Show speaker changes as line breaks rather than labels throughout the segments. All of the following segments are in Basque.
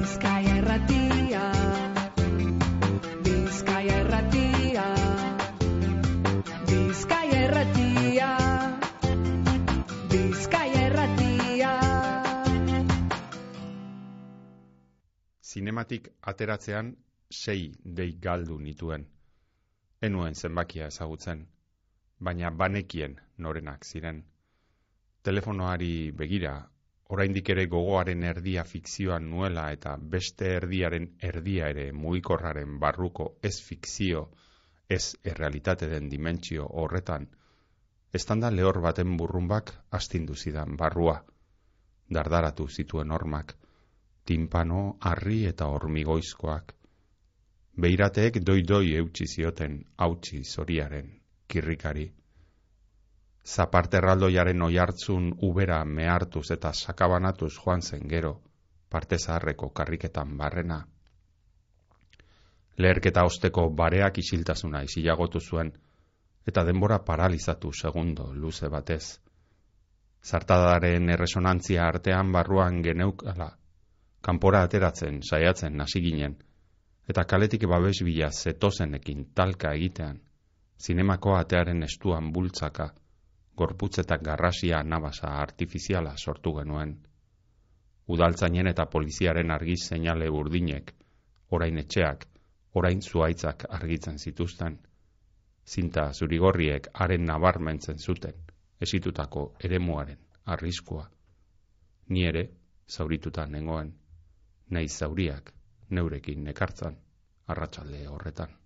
Bizkaia erratia Bizkaia erratia Bizkaia erratia Bizkaia erratia
Zinematik ateratzean sei dei galdu nituen. Enuen zenbakia ezagutzen, baina banekien norenak ziren. Telefonoari begira, oraindik ere gogoaren erdia fikzioan nuela eta beste erdiaren erdia ere mugikorraren barruko ez fikzio, ez errealitate den dimentsio horretan, estanda lehor baten burrumbak astindu zidan barrua, dardaratu zituen hormak, timpano, harri eta hormigoizkoak. Beirateek doi-doi eutxi zioten hautsi zoriaren kirrikari. Zaparte erraldoiaren oihartzun ubera mehartuz eta sakabanatuz joan zen gero, parte zaharreko karriketan barrena. Leherketa osteko bareak isiltasuna isilagotu zuen, eta denbora paralizatu segundo luze batez. Zartadaren erresonantzia artean barruan geneukala, kanpora ateratzen saiatzen hasi ginen, eta kaletik babes bila zetozenekin talka egitean, zinemako atearen estuan bultzaka, gorputzetak garrasia nabasa artifiziala sortu genuen. Udaltzainen eta poliziaren argiz seinale urdinek, orain etxeak, orain zuaitzak argitzen zituzten. Zinta zurigorriek haren nabarmentzen zuten, esitutako eremuaren arriskua. Ni ere, zaurituta nengoen, nahi zauriak neurekin nekartzan, arratsalde horretan.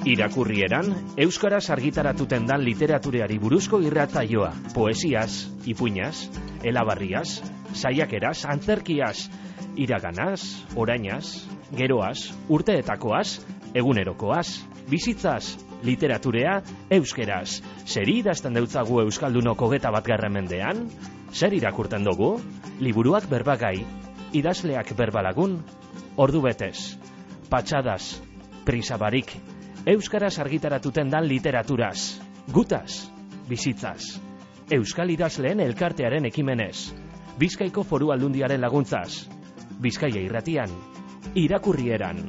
Irakurrieran, Euskaraz argitaratuten dan literatureari buruzko irratzaioa, poesiaz, ipuinaz, elabarriaz, saiakeraz, antzerkiaz, iraganaz, orainaz, geroaz, urteetakoaz, egunerokoaz, bizitzaz, literaturea, euskeraz. Zeri idazten deutzagu Euskaldunoko geta bat mendean? Zer irakurten dugu? Liburuak berbagai, idazleak berbalagun, ordu betez, patxadas, prisabarik, Euskaraz argitaratuten dan literaturaz, gutaz, bizitzaz, Euskal idazleen elkartearen ekimenez, Bizkaiko foru aldundiaren laguntzaz, Bizkaia irratian, irakurrieran.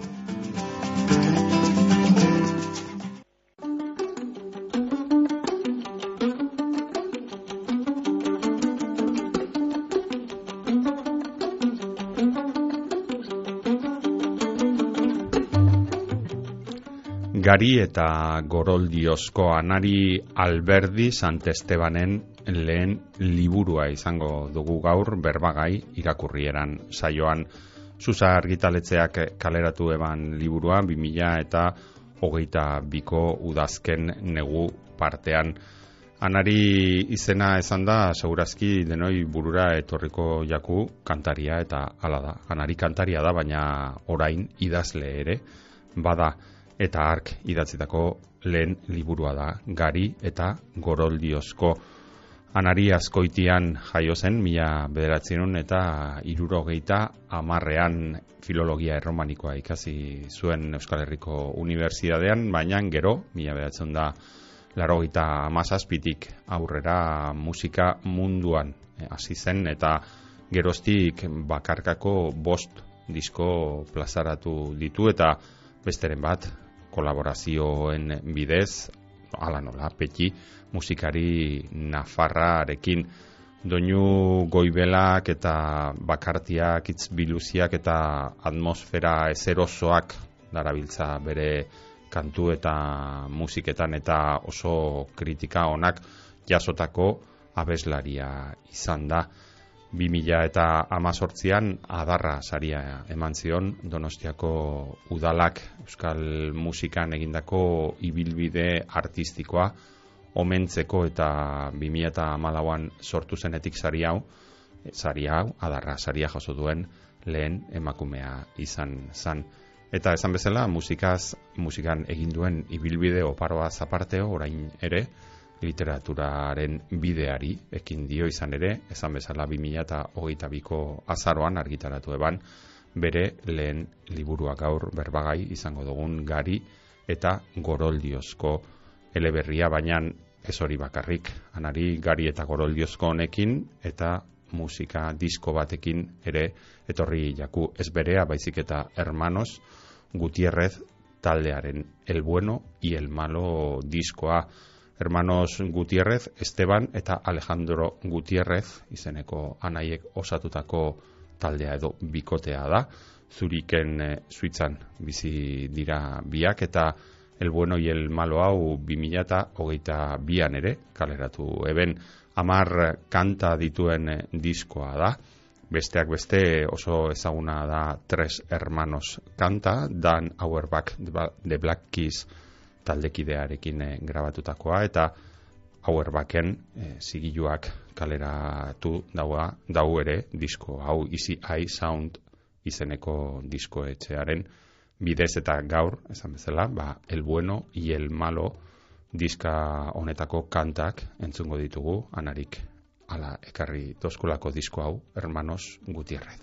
Gari eta Goroldiozko anari Alberdi Santestebanen lehen liburua izango dugu gaur berbagai irakurrieran saioan Zuza argitaletzeak kaleratu eban liburua 2000 eta hogeita biko udazken negu partean. Anari izena esan da, segurazki denoi burura etorriko jaku kantaria eta hala da. Anari kantaria da, baina orain idazle ere, bada eta ark idatzitako lehen liburua da, gari eta goroldiozko. Anari askoitian jaio zen, mila bederatzen eta irurogeita amarrean filologia erromanikoa ikasi zuen Euskal Herriko Unibertsitatean, baina gero, mila bederatzen da, laro gita amazazpitik aurrera musika munduan hasi zen, eta geroztik bakarkako bost disko plazaratu ditu, eta besteren bat, kolaborazioen bidez, ala nola, peti, musikari nafarrarekin doinu goibelak eta bakartiak, itz biluziak eta atmosfera ezerosoak darabiltza bere kantu eta musiketan eta oso kritika onak jasotako abeslaria izan da. 2000 eta amazortzian adarra saria eman zion Donostiako udalak Euskal musikan egindako ibilbide artistikoa omentzeko eta 2000 eta amalauan sortu zenetik sari hau, sari hau, adarra saria jaso duen lehen emakumea izan zan. Eta esan bezala, musikaz, musikan eginduen ibilbide oparoa zaparteo, orain ere, literaturaren bideari ekin dio izan ere, esan bezala 2008ko azaroan argitaratu eban, bere lehen liburua gaur berbagai izango dugun gari eta goroldiozko eleberria, baina ez hori bakarrik, anari gari eta goroldiozko honekin eta musika disko batekin ere etorri jaku. Ez berea baizik eta hermanos Gutierrez taldearen El bueno y el malo diskoa hermanos Gutierrez, Esteban eta Alejandro Gutierrez izeneko anaiek osatutako taldea edo bikotea da. Zuriken e, suitzan bizi dira biak eta el bueno y el malo hau 2008 bian ere kaleratu eben. Amar kanta dituen e, diskoa da. Besteak beste oso ezaguna da tres hermanos kanta Dan Auerbach de Black Keys taldekidearekin e, grabatutakoa eta Auerbachen e, zigiluak kaleratu daua dau ere disko hau Easy Eye Sound izeneko diskoetxearen bidez eta gaur, esan bezala, ba, el bueno y el malo diska honetako kantak entzungo ditugu, anarik ala ekarri doskulako disko hau, hermanos Gutierrez.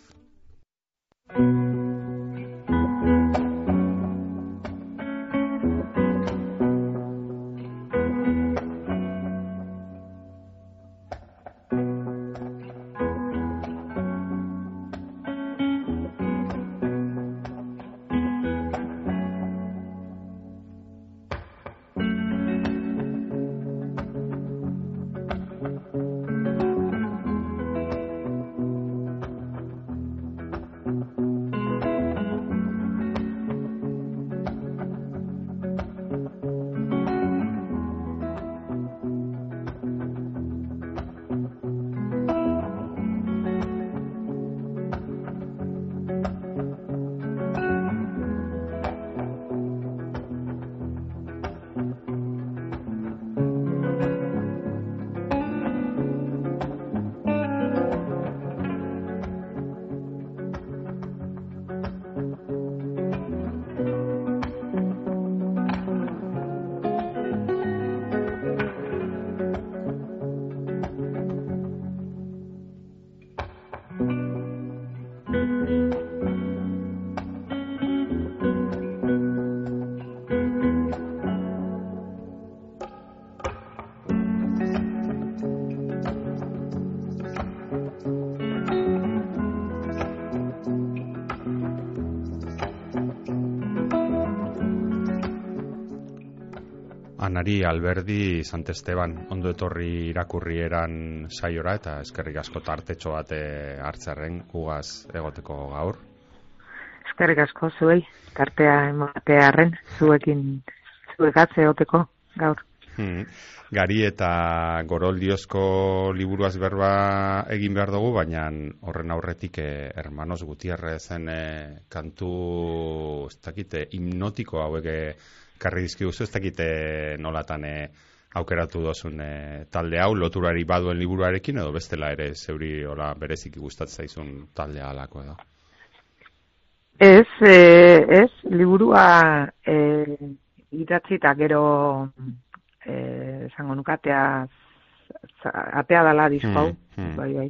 Alberdi Sant Esteban ondo etorri irakurrieran saiora eta eskerrik asko tartetxo bate hartzarren ugaz egoteko gaur.
Eskerrik asko zuei, tartea ematearen zuekin zuekatze egoteko gaur.
Hmm. Gari eta goroldiozko liburuaz berba egin behar dugu, baina horren aurretik eh, hermanos Gutierrezen eh, kantu ez dakite hipnotiko hauek eh, karri dizkiguzu ez dakite nolatan e, aukeratu dozun e, talde hau loturari baduen liburuarekin edo bestela ere zeuri hola bereziki gustatzen zaizun taldea alako edo
Ez, e, ez, liburua e, idatzi eta gero esango nukatea atea dala dizpau, hmm, hmm. bai, bai.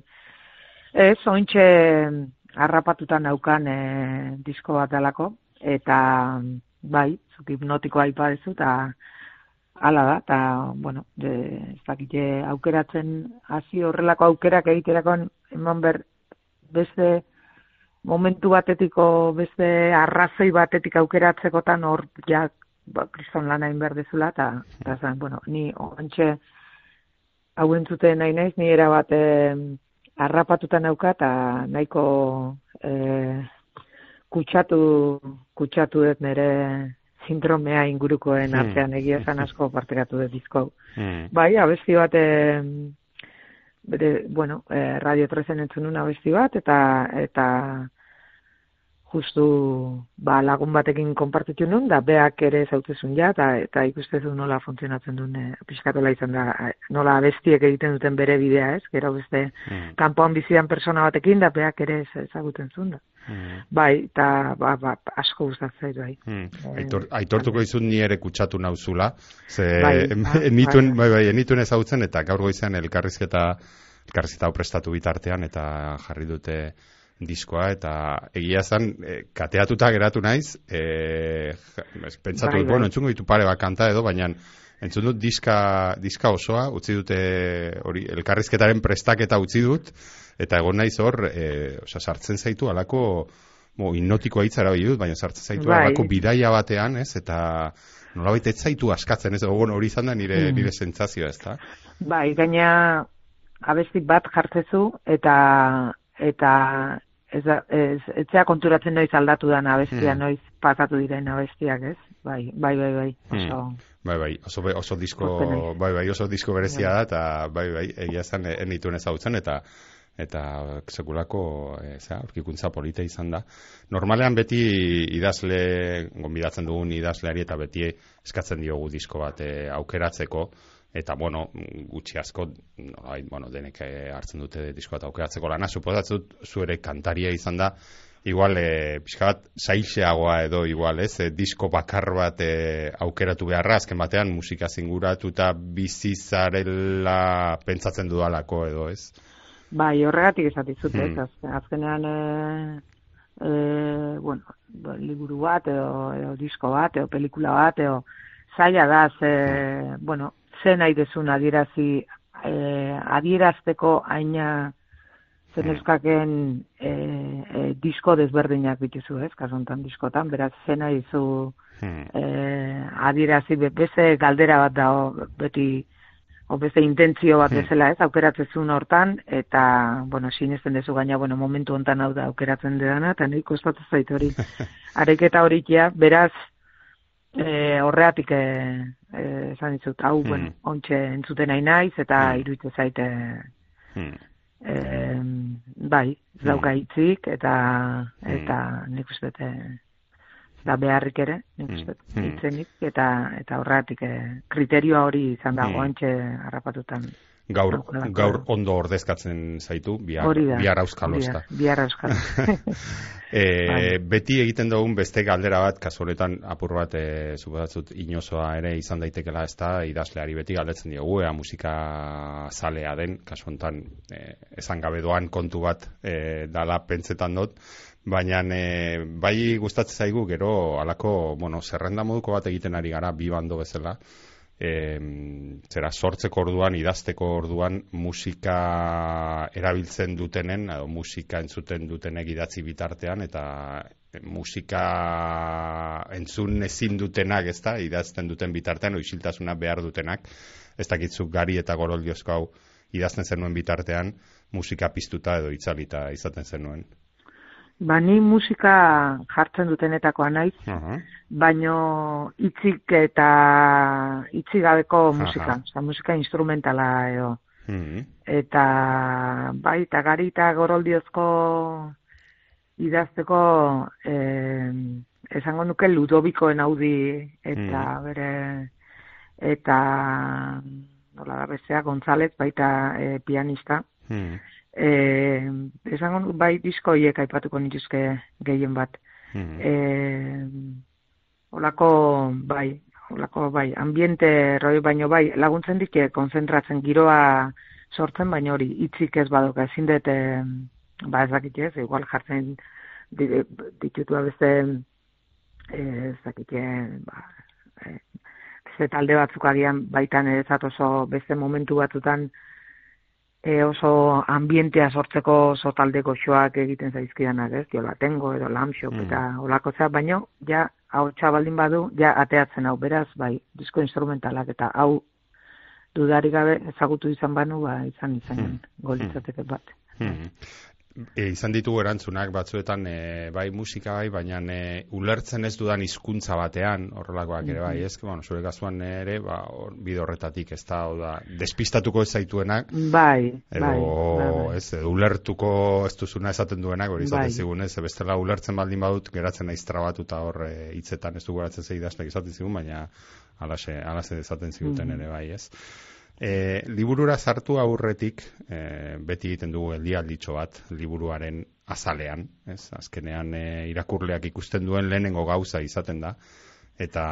Ez, ointxe harrapatutan naukan e, disko bat dalako, eta bai, zuk hipnotikoa aipa dezu, eta ala da, eta, bueno, de, ez dakite aukeratzen, hasi horrelako aukerak egiterakoan, eman ber, beste momentu batetiko, beste arrazoi batetik aukeratzekotan hor, ja, ba, kriston lan hain behar dezula, eta, eta zan, bueno, ni ontxe hau entzuten nahi naiz, ni erabat eh, arrapatuta nauka, eta nahiko eh, kutsatu, kutsatu dut nire sindromea ingurukoen hmm. artean egia esan asko partekatu dut dizko. Hmm. Bai, abesti bat, e, bere, bueno, e, radio trezen entzun abesti bat, eta, eta justu ba, lagun batekin konpartitu nun, da beak ere zautezun ja, eta, eta ikustezu nola funtzionatzen duen, e, pixkatola izan da, nola bestiek egiten duten bere bidea, ez? Gero beste, mm. kanpoan bizidan persona batekin, da beak ere ezaguten zuen da. Mm. Bai, eta ba, ba, asko gustatzen bai.
Mm. Aitor, aitortuko izun ni ere kutsatu nauzula, ze bai, bai, enituen, bai, bai, enituen ezagutzen, eta gaur goizan elkarrizketa, elkarrizketa prestatu bitartean, eta jarri dute diskoa eta egia zan e, kateatuta geratu naiz e, pentsatu, bai, bai. bueno, entzungo ditu pare bat kanta edo baina entzun dut diska, diska osoa, utzi dute hori elkarrizketaren prestaketa utzi dut, eta egon naiz hor, e, osea, sartzen zaitu alako, mo, hipnotikoa hitza erabili dut, baina sartzen zaitu
Bai.
alako bidaia batean, ez, eta nolabait ez zaitu askatzen, ez, bueno, hori izan da nire,
Mm.
nire sentsazioa, ez da?
Bai, gaina abesti bat jartzezu eta eta ez, da- ez etzea konturatzen noiz aldatu dan abestia,
Hmm.
noiz pasatu diren abestiak, ez? Bai, bai, bai, bai. Oso,
Bai, bai, oso, oso disko, bai, bai, oso disko berezia da, eta bai, bai, egia eh, enituen ezagutzen, eta eta sekulako e, zera, aurkikuntza polita izan da. Normalean beti idazle, gonbidatzen dugun idazleari eta beti eskatzen diogu disko bat eh, aukeratzeko, eta bueno, gutxi asko, nolabait, bueno, denek eh, hartzen dute disko bat aukeratzeko lana, suposatzen dut zu ere kantaria izan da, igual e, pixka bat saixeagoa edo igual, ez, e, disko bakar bat e, aukeratu beharra, azken batean musika zinguratuta bizi zarela pentsatzen dudalako edo, ez?
bai, horregatik esatizut, ez?
Hmm.
Az- Azkenean, e, e, bueno, liburu bat, edo, edo disko bat, edo pelikula bat, edo zaila da, ze, bueno, ze nahi dezun adierazi, e, adierazteko aina zen
Hmm.
euskaken e, e, disko desberdinak bituzu, ez, kasontan diskotan, beraz, ze nahi zu
Hmm.
e, adierazi, be- beste galdera bat da, beti, o beste intentzio bat
Hmm.
bezala, ez, aukeratzezun hortan, eta, bueno, sinesten dezu gaina, bueno, momentu hontan hau da aukeratzen dena, eta nik kostatu zait hori. Areketa horikia, beraz, e, horreatik e, e, esan dizut, hau,
Hmm.
bueno, ontxe entzuten nahi naiz, eta
Hmm.
iruditzen zaite,
Hmm.
E, bai, ez
Hmm.
dauka hitzik, eta,
Hmm.
eta nik uste dut, e, da beharrik ere, nik
Hmm.
uste
Hmm.
hitzenik, eta, eta horreatik e, kriterioa hori izan da,
Hmm.
oantxe harrapatutan.
Gaur, gaur ondo ordezkatzen zaitu, bihar, bihar auskalosta.
Bihar, bihar.
E,
Bai.
beti egiten dugun beste galdera bat, kasu honetan apur bat, e, zubatzut, inozoa ere izan daitekela ez da, idazleari beti galdetzen diogu, ea musika zalea den, kasu honetan, e, esan gabe doan kontu bat e, dala pentsetan dut, baina e, bai gustatzen zaigu gero alako, bueno, zerrenda moduko bat egiten ari gara, bi bando bezala, e, zera sortzeko orduan, idazteko orduan musika erabiltzen dutenen, edo musika entzuten dutenek idatzi bitartean, eta musika entzun ezin dutenak, ez da, idazten duten bitartean, oisiltasuna behar dutenak, ez dakitzuk gari eta goroldiozko hau idazten zenuen bitartean, musika piztuta edo itzalita izaten zenuen.
Ba, ni musika jartzen dutenetakoa naiz,
Aha.
baino hitzik eta hitzik gabeko musika, oza, musika instrumentala edo.
Mhm.
Eta bai, eta gari eta goroldiozko idazteko eh, esango nuke Ludovikoen audi eta bere eta nola da bestea González baita eh, pianista. Eh, esango bai disko hiek aipatuko nituzke gehien bat.
Mhm.
Eh, olako bai, olako bai, ambiente roi baino bai, laguntzen dike konzentratzen giroa sortzen, baina hori hitzik ez badoka ezin dut eh, ba ez dakit ez, igual jartzen di- ditutua beste eh, ez dakit eh, ba, eh, beste talde batzuk agian baitan ez oso beste momentu batzutan e, oso ambientea sortzeko oso talde goxoak egiten zaizkidanak, ez? Diola tengo edo lamxop
Mm.
eta olako zea, baino ja hau baldin badu, ja ateatzen hau, beraz, bai, disko instrumentalak eta hau dudarik gabe ezagutu izan banu, ba, izan izan
Mm.
golitzateke bat.
Mhm. E, izan ditugu erantzunak batzuetan e, bai musika bai, baina e, ulertzen ez dudan hizkuntza batean, horrelakoak ere bai, ez? Bueno, zure kasuan ere, ba, hor, bide horretatik ez da, da, despistatuko ez zaituenak,
Bai,
edo,
bai, bai, bai.
ez, ulertuko ez duzuna esaten duenak, hori izaten
Bai.
zigun, ez, bestela ulertzen baldin badut, geratzen naiz trabatuta hor e, hitzetan ez du geratzen zei idazleak izaten zigun, baina alaxe, alaxe esaten ziguten
Mhm.
ere bai, ez? E, liburura sartu aurretik, e, beti egiten dugu eldialditxo bat, liburuaren azalean, ez? Azkenean e, irakurleak ikusten duen lehenengo gauza izaten da, eta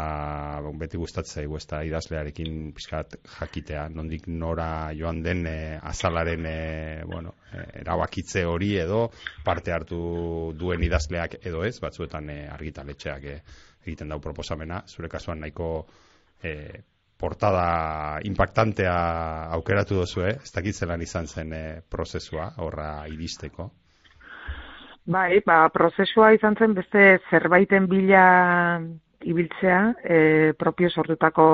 beti gustatzen zaigu ez da idazlearekin pixkat jakitea, nondik nora joan den e, azalaren e, bueno, e, erabakitze hori edo parte hartu duen idazleak edo ez, batzuetan e, argitaletxeak e, egiten dau proposamena, zure kasuan nahiko e, portada impactantea aukeratu duzu, eh? Ez dakit zelan izan zen eh, prozesua, horra iristeko.
Bai, ba, prozesua izan zen beste zerbaiten bila ibiltzea, e, propio sortutako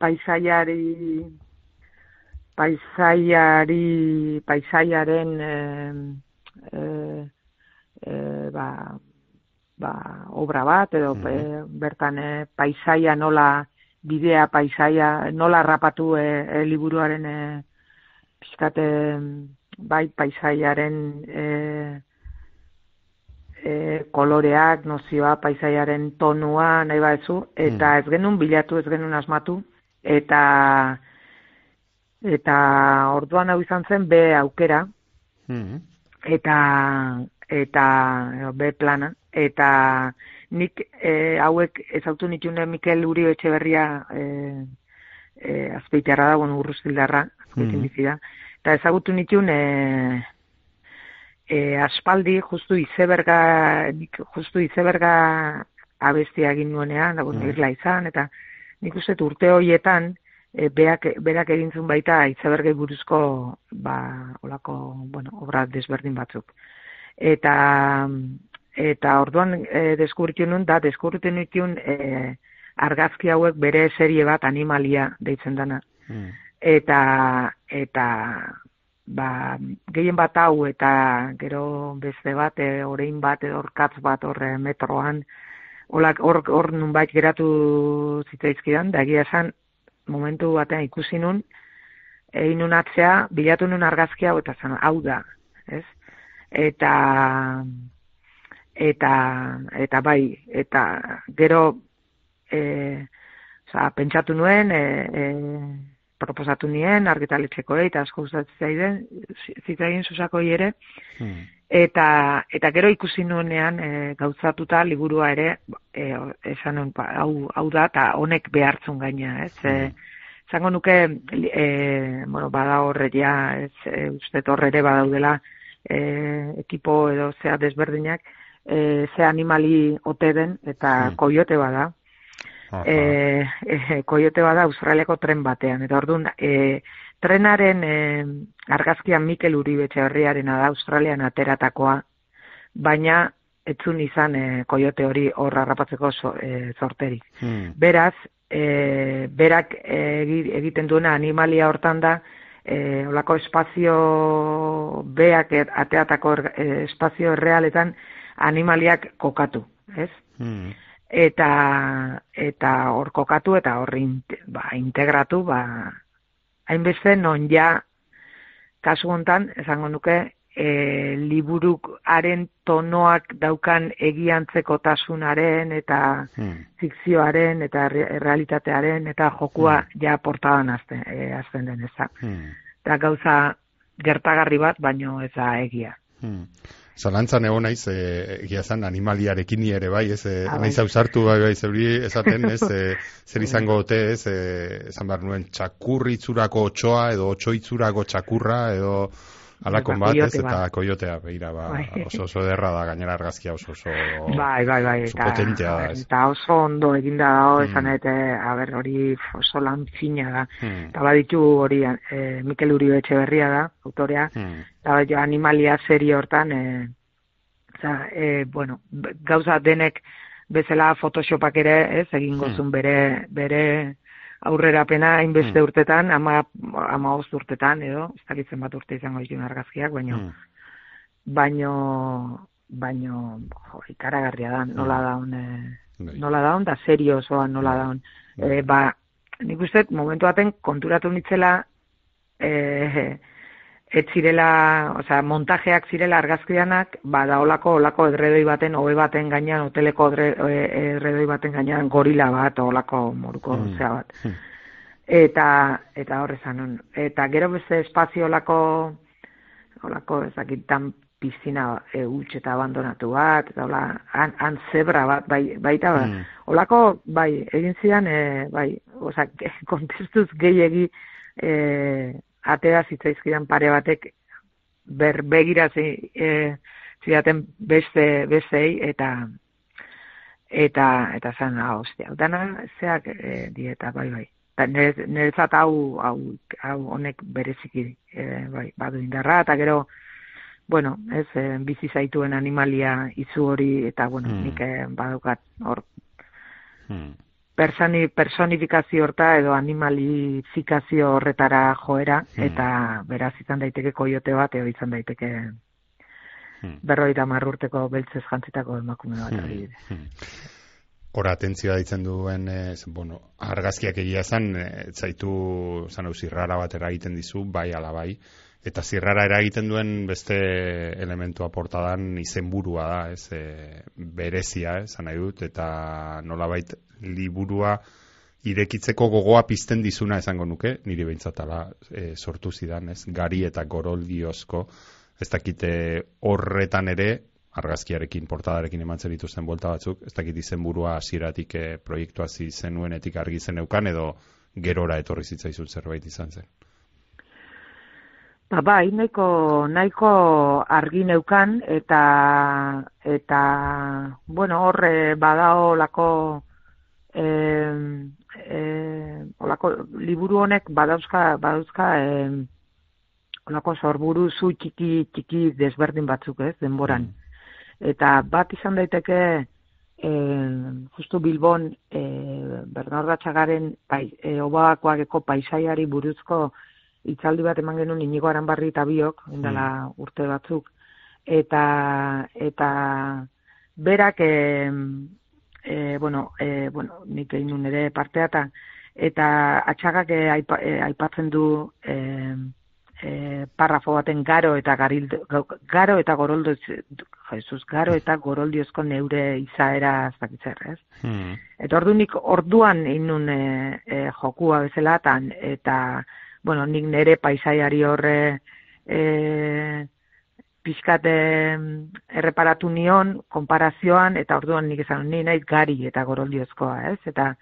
paisaiari paisaiari paisaiaren e, e, e, ba, ba, obra bat edo mm -hmm. bertan e, paisaia nola bidea paisaia nola rapatu e, e, liburuaren e, pixkate bai paisaiaren e, e, koloreak, nozioa, paisaiaren tonua, nahi baezu, eta mm. ez genuen bilatu, ez genuen asmatu, eta eta orduan hau izan zen B aukera, mm. eta eta B plana, eta nik e, hauek ezautu nitune Mikel Uri Etxeberria e, e, azpeitearra da, bueno, urruztildarra, azpeitin mm. da, eta ezagutu nitun e, e, aspaldi justu izeberga nik justu izeberga abestia egin nuenean, da mm. irla izan, eta nik uste urte horietan e, beak, berak egintzun baita izebergei buruzko ba, olako, bueno, obra desberdin batzuk. Eta eta orduan e, deskubritu nun, da deskubritu nitun e, argazki hauek bere serie bat animalia deitzen dana. Mm eta eta ba, gehien bat hau eta gero beste bat, e, orein bat, edo orkatz bat horre metroan, hor, hor nun bait geratu zitzaizkidan, da egia esan, momentu batean ikusi nun, egin nun atzea, bilatu nun argazki hau, eta zen, hau da, ez? Eta, eta, eta bai, eta gero, e, oza, pentsatu nuen, e, e, proposatu nien argitaletxeko eta asko gustatzen zaiden zitzaien susako ere hmm. eta eta gero ikusi nuenean e, gauzatuta liburua ere e, esan ba, hau hau da ta honek behartzun gaina ez e, hmm. nuke e, bueno bada horre ja ez e, uste ere badaudela e, ekipo edo zea desberdinak e, ze animali ote den eta hmm. koiote bada e, e, koiote bada Australiako tren batean. Eta orduan, e, trenaren e, argazkian Mikel Uribetxe herriarena da Australian ateratakoa, baina etzun izan e, koiote hori hor harrapatzeko so, e. Hmm. Beraz, e, berak egiten duena animalia hortan da, e, olako espazio beak ateatako e, espazio errealetan animaliak kokatu, ez? Hmm eta eta hor kokatu eta hor ba, integratu ba hainbeste non ja kasu hontan esango nuke e, liburuaren tonoak daukan egiantzeko tasunaren eta hmm. fikzioaren eta realitatearen eta jokua hmm. ja portadan azten, e, azten den eza. Hmm. Eta gauza gertagarri bat, baino ez da egia. Hmm.
Zalantzan egon naiz, e, egia zan, animaliarekin ere bai, ez, e, naiz ausartu bai, bai, zeuri, esaten, ez, e, zer izango ote, ez, e, esan behar nuen, txakurritzurako otxoa, edo otxoitzurako txakurra, edo, Alakon bat, ez, eta koiotea, behira, ba, bai. oso oso derra da, gainera argazkia oso oso,
bai, bai, bai,
oso eta, potentea da, ez.
Eta oso ondo eginda da, mm. esan eta, a ber, hori oso lan fina da. Mm. Eta baditu hori, e, Mikel Uribe etxe berria da, autorea, mm. eta baditu animalia serie hortan, e, za, e, bueno, gauza denek bezala photoshopak ere, ez, egin gozun mm. bere, bere, aurrerapena hainbeste mm. urtetan, ama, ama urtetan, edo, ez dakitzen bat urte izango ditun argazkiak, baino, mm. baino, baino, jo, ikaragarria da, nola mm. daun, e, nola daun, da serio osoa nola mm. daun. E, ba, nik uste, momentu baten konturatu nitzela, e, ez zirela, oza, montajeak zirela argazkianak, ba, da olako, edredoi baten, obe baten gainean, hoteleko edredoi baten gainean, gorila bat, olako moruko mm. zea bat. Mm. Eta, eta horre zanon. Eta gero beste espazio olako, olako, ezakitan pizina e, eta abandonatu bat, eta hola, han, zebra bat, bai, baita, ba, mm. olako, bai, egin zidan, e, bai, oza, kontestuz gehiegi, e, atea zitzaizkidan pare batek ber begira zi, e, zidaten beste bestei eta eta eta zan ah hostia dana zeak e, dieta bai bai Ta niretzat hau hau hau honek bereziki e, bai badu indarra eta gero bueno ez e, bizi zaituen animalia izu hori eta bueno
Mm.
nik e, badaukat hor
Hmm.
Personi, personifikazio horta edo animalifikazio horretara joera,
Hmm.
eta beraz izan daiteke koiote bat, edo izan daiteke
Hmm.
berroita marrurteko beltzez jantzitako emakume bat. adibidez.
Hmm. Hora atentzioa ditzen duen, eh, bueno, argazkiak egia zan, zaitu, zan hau, zirrara bat eragiten dizu, bai ala bai, eta zirrara eragiten duen beste elementua portadan izenburua da, ez, e, berezia, ez, nahi dut, eta nolabait liburua irekitzeko gogoa pizten dizuna esango nuke, niri behintzatala e, sortu zidan, ez, gari eta goroldiozko, ez dakite horretan ere, argazkiarekin, portadarekin eman zen dituzten bolta batzuk, ez dakit izenburua hasieratik e, proiektua hasi zenuenetik argi zeneukan, edo gerora etorri zitzaizun zerbait izan zen.
Ba, bai, nahiko, nahiko argi neukan, eta, eta, bueno, horre badao lako, eh, eh, olako, liburu honek badauzka, badauzka, eh, olako sorburu zu txiki, txiki desberdin batzuk, ez, denboran. Eta bat izan daiteke, eh, justu Bilbon, eh, Bernardatxagaren pai, eh, obakoageko paisaiari buruzko hitzaldi bat eman genuen inigo aranbarri eta biok, indala urte batzuk, eta, eta berak, e, e, bueno, e, bueno, nik egin nuen ere partea, eta, eta atxagak e, aipa, e, aipatzen du e, e, parrafo baten garo eta garil, garo eta goroldo, Jesus, garo eta goroldiozko neure izaera ez dakit zer, ez?
Hmm.
Eta ordu nik orduan inun e, e, jokua bezala, tan, eta, bueno, nik nere paisaiari horre e, pixkat e, erreparatu nion, konparazioan, eta orduan nik esan, ni nahi gari eta goroldiozkoa, ez? Eta,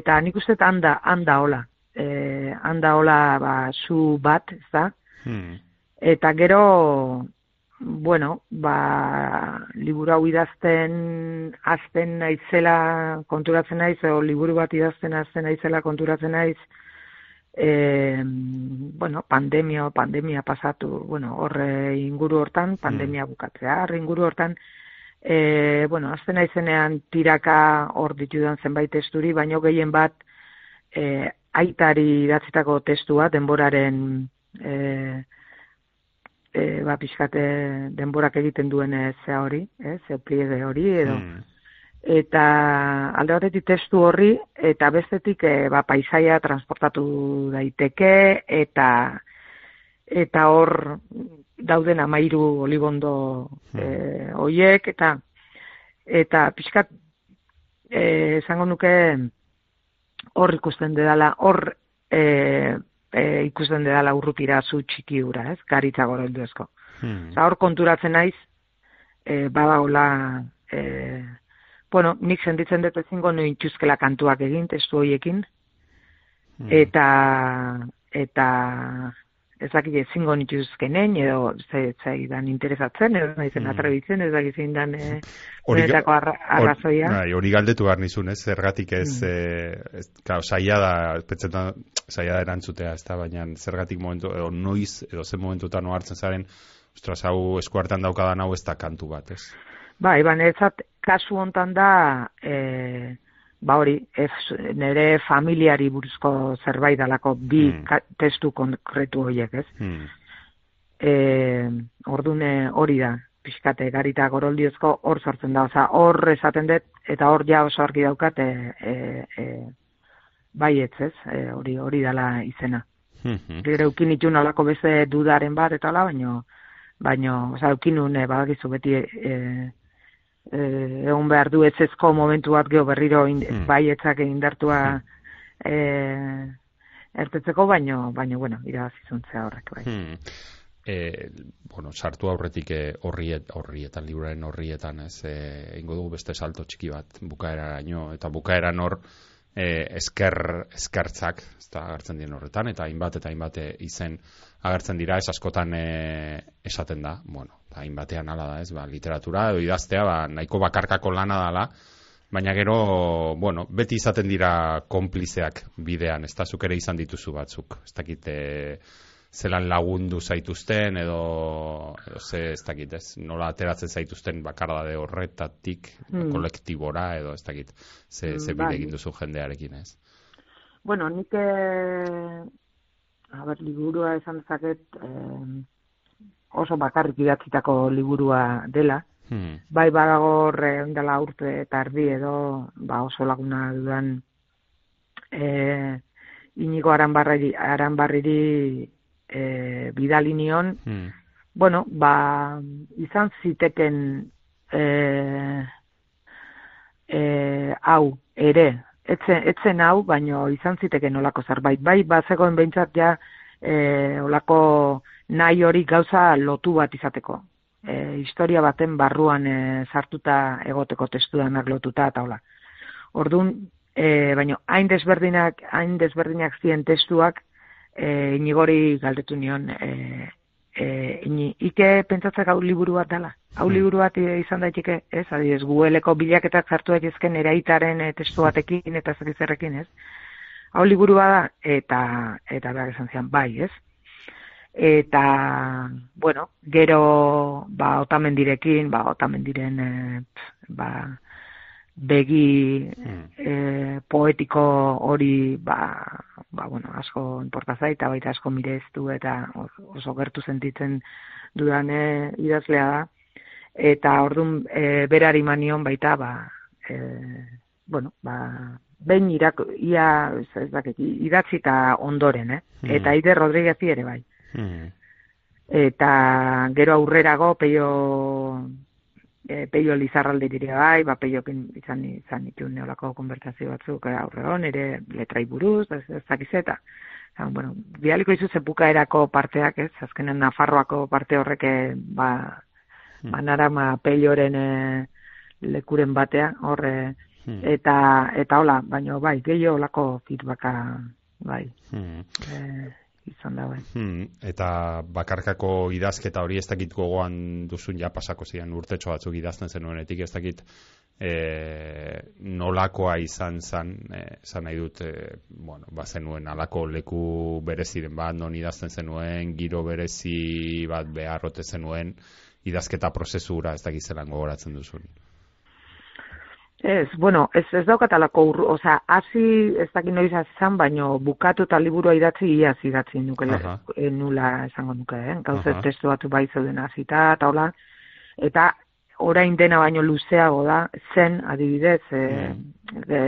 eta nik uste handa, handa hola, e, handa hola ba, zu bat, ez da?
Hmm.
Eta gero, bueno, ba, liburu hau idazten azten naizela konturatzen naiz, o liburu bat idazten azten naizela konturatzen naiz, e, bueno, pandemia, pandemia pasatu, bueno, horre inguru hortan, pandemia bukatzea, horre inguru hortan, e, bueno, azten naizenean tiraka hor ditudan zenbait testuri, baino gehien bat, e, aitari idatzitako testua, denboraren, e, e, ba, pixkate denborak egiten duen e, zea hori, e, pliege hori, edo,
Hmm.
Eta alde batetik testu horri, eta bestetik e, ba, paisaia transportatu daiteke, eta eta hor dauden amairu olibondo e, oiek, eta eta pixkat e, esango nuke hor ikusten dedala, hor e, e, ikusten dedala urrutira zu txiki ura, ez, garitza gorolduezko.
Hmm.
Hor konturatzen naiz, e, badagola, e, bueno, nik sentitzen dut ezingo no intxuzkela kantuak egin, testu horiekin,
Hmm.
eta, eta, ez dakit ezingo nituzkenen, edo ze, zaidan interesatzen, edo naizen
Mm.
atrebitzen, ez dakit zein dan e,
Hori
benetako arra, arrazoia.
Hor- Bai, hori galdetu behar nizun, ez? Zergatik ez,
Mm.
eh, ez claro, saia da, pentsetan, saia da erantzutea, ez da, baina zergatik momentu, edo noiz, edo zen momentutan ohartzen zaren, ostras, hau eskuartan daukadan hau ez da kantu bat, ez?
Ba, niretzat kasu hontan da, e, ba hori, ez, nire familiari buruzko zerbait dalako bi
Mm.
ka- testu konkretu horiek, ez?
Hmm.
E, ordune hori da, pixkate garita goroldiozko hor sortzen da, oza, hor esaten dut, eta hor ja oso argi daukat, e, e, e, baietz, ez, e, hori hori dala izena.
Hmm.
Gero eukin itun alako beste dudaren bat eta la, baino, baino, oza, eukin nun, e, badakizu beti, e, e, egon behar du etzezko momentu bat geho berriro in,
Hmm.
baietzak indartua e, ertetzeko, baino, baino, bueno, irabazizuntzea horrek, bai.
Hmm. E, bueno, sartu aurretik eh, horriet, horrietan, liburaren horrietan, ez, e, ingo dugu beste salto txiki bat bukaeraraino, eta bukaeran hor, e, esker, eskertzak, ez da, agertzen dien horretan, eta hainbat eta hainbat izen agertzen dira, ez askotan e, esaten da, bueno, hainbatean ala da, ez, ba, literatura edo idaztea, ba, nahiko bakarkako lana dala, Baina gero, bueno, beti izaten dira konplizeak bidean, ez da zuk ere izan dituzu batzuk. Ez dakit, e, zelan lagundu zaituzten edo, edo ze, ez dakit, ez, nola ateratzen zaituzten bakardade horretatik
Hmm.
kolektibora edo ez dakit, ze, ze
Mm,
bide
bai.
egin duzu jendearekin, ez.
Bueno, nik eh, a ber, liburua esan dezaket eh, oso bakarrik idatzitako liburua dela.
Hmm.
Bai badago horre dela urte eta erdi edo ba oso laguna dudan eh, Inigo Aranbarriri, Aranbarriri eh, bidali nion,
Hmm.
bueno, ba, izan ziteken eh, eh, hau ere, etzen, etzen hau, baino izan ziteken olako zerbait. Bai, bazegoen behintzat ja eh, olako nahi hori gauza lotu bat izateko. Eh, historia baten barruan eh, sartuta egoteko testudanak lotuta eta hola. Orduan, eh, baino hain desberdinak, hain desberdinak ziren testuak, eh, inigori galdetu nion, eh, eh, ini, ike pentsatzek hau liburu bat dela. Hau
Hmm.
liburu bat izan daiteke, ez? Adibidez, Googleko bilaketak sartu daitezken eraitaren eh, testu batekin eta zer zerrekin, ez? Hau liburu da eta eta behar esan zian, bai, ez? Eta, bueno, gero, ba, otamendirekin, ba, otamendiren, pf, ba, begi e, poetiko hori ba, ba, bueno, asko inporta zaita, baita asko mireztu eta oso- gertu sentitzen dudan e, idazlea da. Eta orduan e, berari manion baita, ba, e, bueno, ba, behin irak, ia, ez, dakit, idatzita ondoren, eh?
Hmm.
Eta Ide Rodriguezi ere bai.
Hmm.
Eta gero aurrerago peio e, peio lizarraldiri bai, ba peiokin izan izan ditun neolako konbertsazio batzuk eh, aurrego nire letrai buruz, ez, ez dakiz eta eta, bueno, bialiko izu zepukaerako parteak, ez, azkenen Nafarroako parte horrek eh, ba,
Hmm.
banarama peioren eh, lekuren batea, horre,
Hmm.
eta, eta hola, baino bai, gehiago olako feedbacka, bai,
Hmm.
eh, izan da, bai.
Hmm, eta bakarkako idazketa hori ez dakit gogoan duzun ja pasako ziren urtetxo batzuk idazten zenuenetik ez dakit e, nolakoa izan zan, e, zan nahi dut, e, bueno, bazenuen alako leku bereziren bat, non idazten zenuen, giro berezi bat beharrote zenuen, idazketa prozesura ez dakit zelan gogoratzen duzun.
Ez, bueno, ez, ez daukatalako ur, osea, hasi ez dakit noiz hasi izan, baino bukatu eta liburua idatzi iaz idatzi nukela,
Aha.
e, nula esango nuke, eh? Gauze
Aha.
testu batu bai zeuden hasita eta hola, eta orain dena baino luzeago da, zen adibidez, e, e,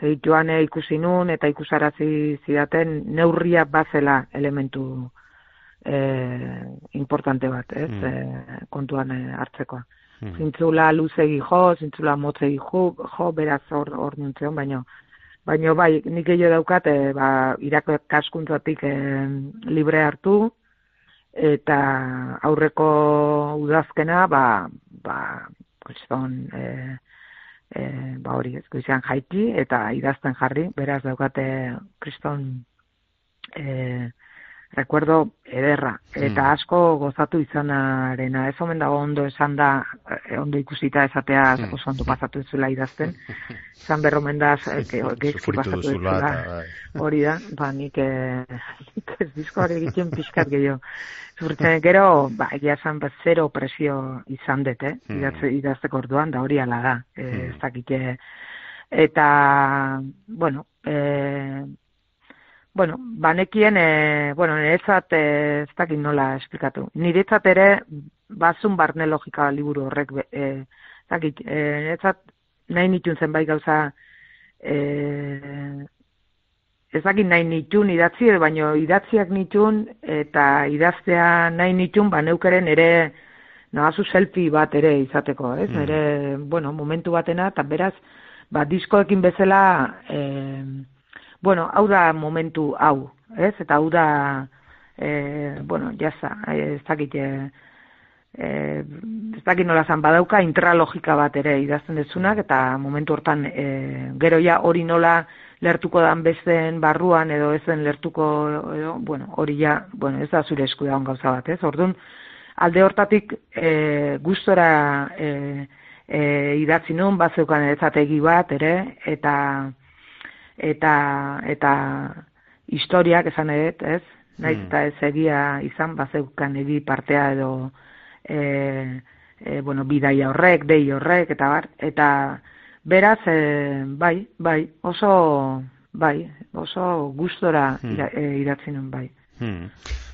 zeituan eh, ikusi nun eta ikusarazi zidaten neurria bazela elementu e, importante bat, ez,
Mm.
e, kontuan e, hartzekoa
Hmm.
zintzula luzegi jo, zintzula motzegi jo, jo beraz hor, hor nintzen, baino, baino bai, nik gehiago daukat, e, ba, irako kaskuntzatik e, libre hartu, eta aurreko udazkena, ba, ba, kriston, e, e, ba hori, ez, goizean jaiki, eta idazten jarri, beraz daukate kriston, e, recuerdo ederra, eta
Hmm.
asko gozatu izanarena, ez omen dago ondo esan da, eh, ondo ikusita esatea
Hmm.
oso ondo pasatu duzula idazten, zan berromen da, eh, geizki
Sufritu
pasatu
eta, bai.
hori da, ba, nik, eh, ez diskoari egiten pixkat gehiago. Sufritzen, gero, ba, egia esan, ba, zero presio izan dut, eh,
Hmm.
idazteko orduan, da hori ala da, eh, ez dakit, eh, eta, bueno, eh, Bueno, banekien, e, bueno, niretzat e, ez dakit nola esplikatu. Niretzat ere, bazun barne logika liburu horrek, e, ez dakit, e, niretzat nahi nitun zenbait gauza, e, ez dakit nahi nitun idatzi, baino idatziak nitun, eta idaztea nahi nitun, ba neukeren ere, nagazu selfie bat ere izateko, ez?
Mm.
Nere, bueno, momentu batena, eta beraz, ba, diskoekin bezala, e, bueno, hau da momentu hau, ez? Eta hau da, e, bueno, jasa, e, ez dakit, e, e, ez dakit nola zan, badauka intralogika bat ere idazten dezunak, eta momentu hortan, e, gero ja hori nola lertuko dan besteen barruan, edo ez den lertuko, edo, bueno, hori ja, bueno, ez da zure esku dagoen gauza bat, ez? Orduan, alde hortatik e, gustora e, e, idatzi nun, bazeukan ezategi bat, ere, eta eta eta historiak esan edet, ez? Naiz
Hmm.
eta ez egia izan, bazeukan egi partea edo e, e, bueno, bidaia horrek, dei horrek, eta bar, eta beraz, e, bai, bai, oso, bai, oso gustora
Hmm.
ira, e, idatzi nun, bai,
Hmm.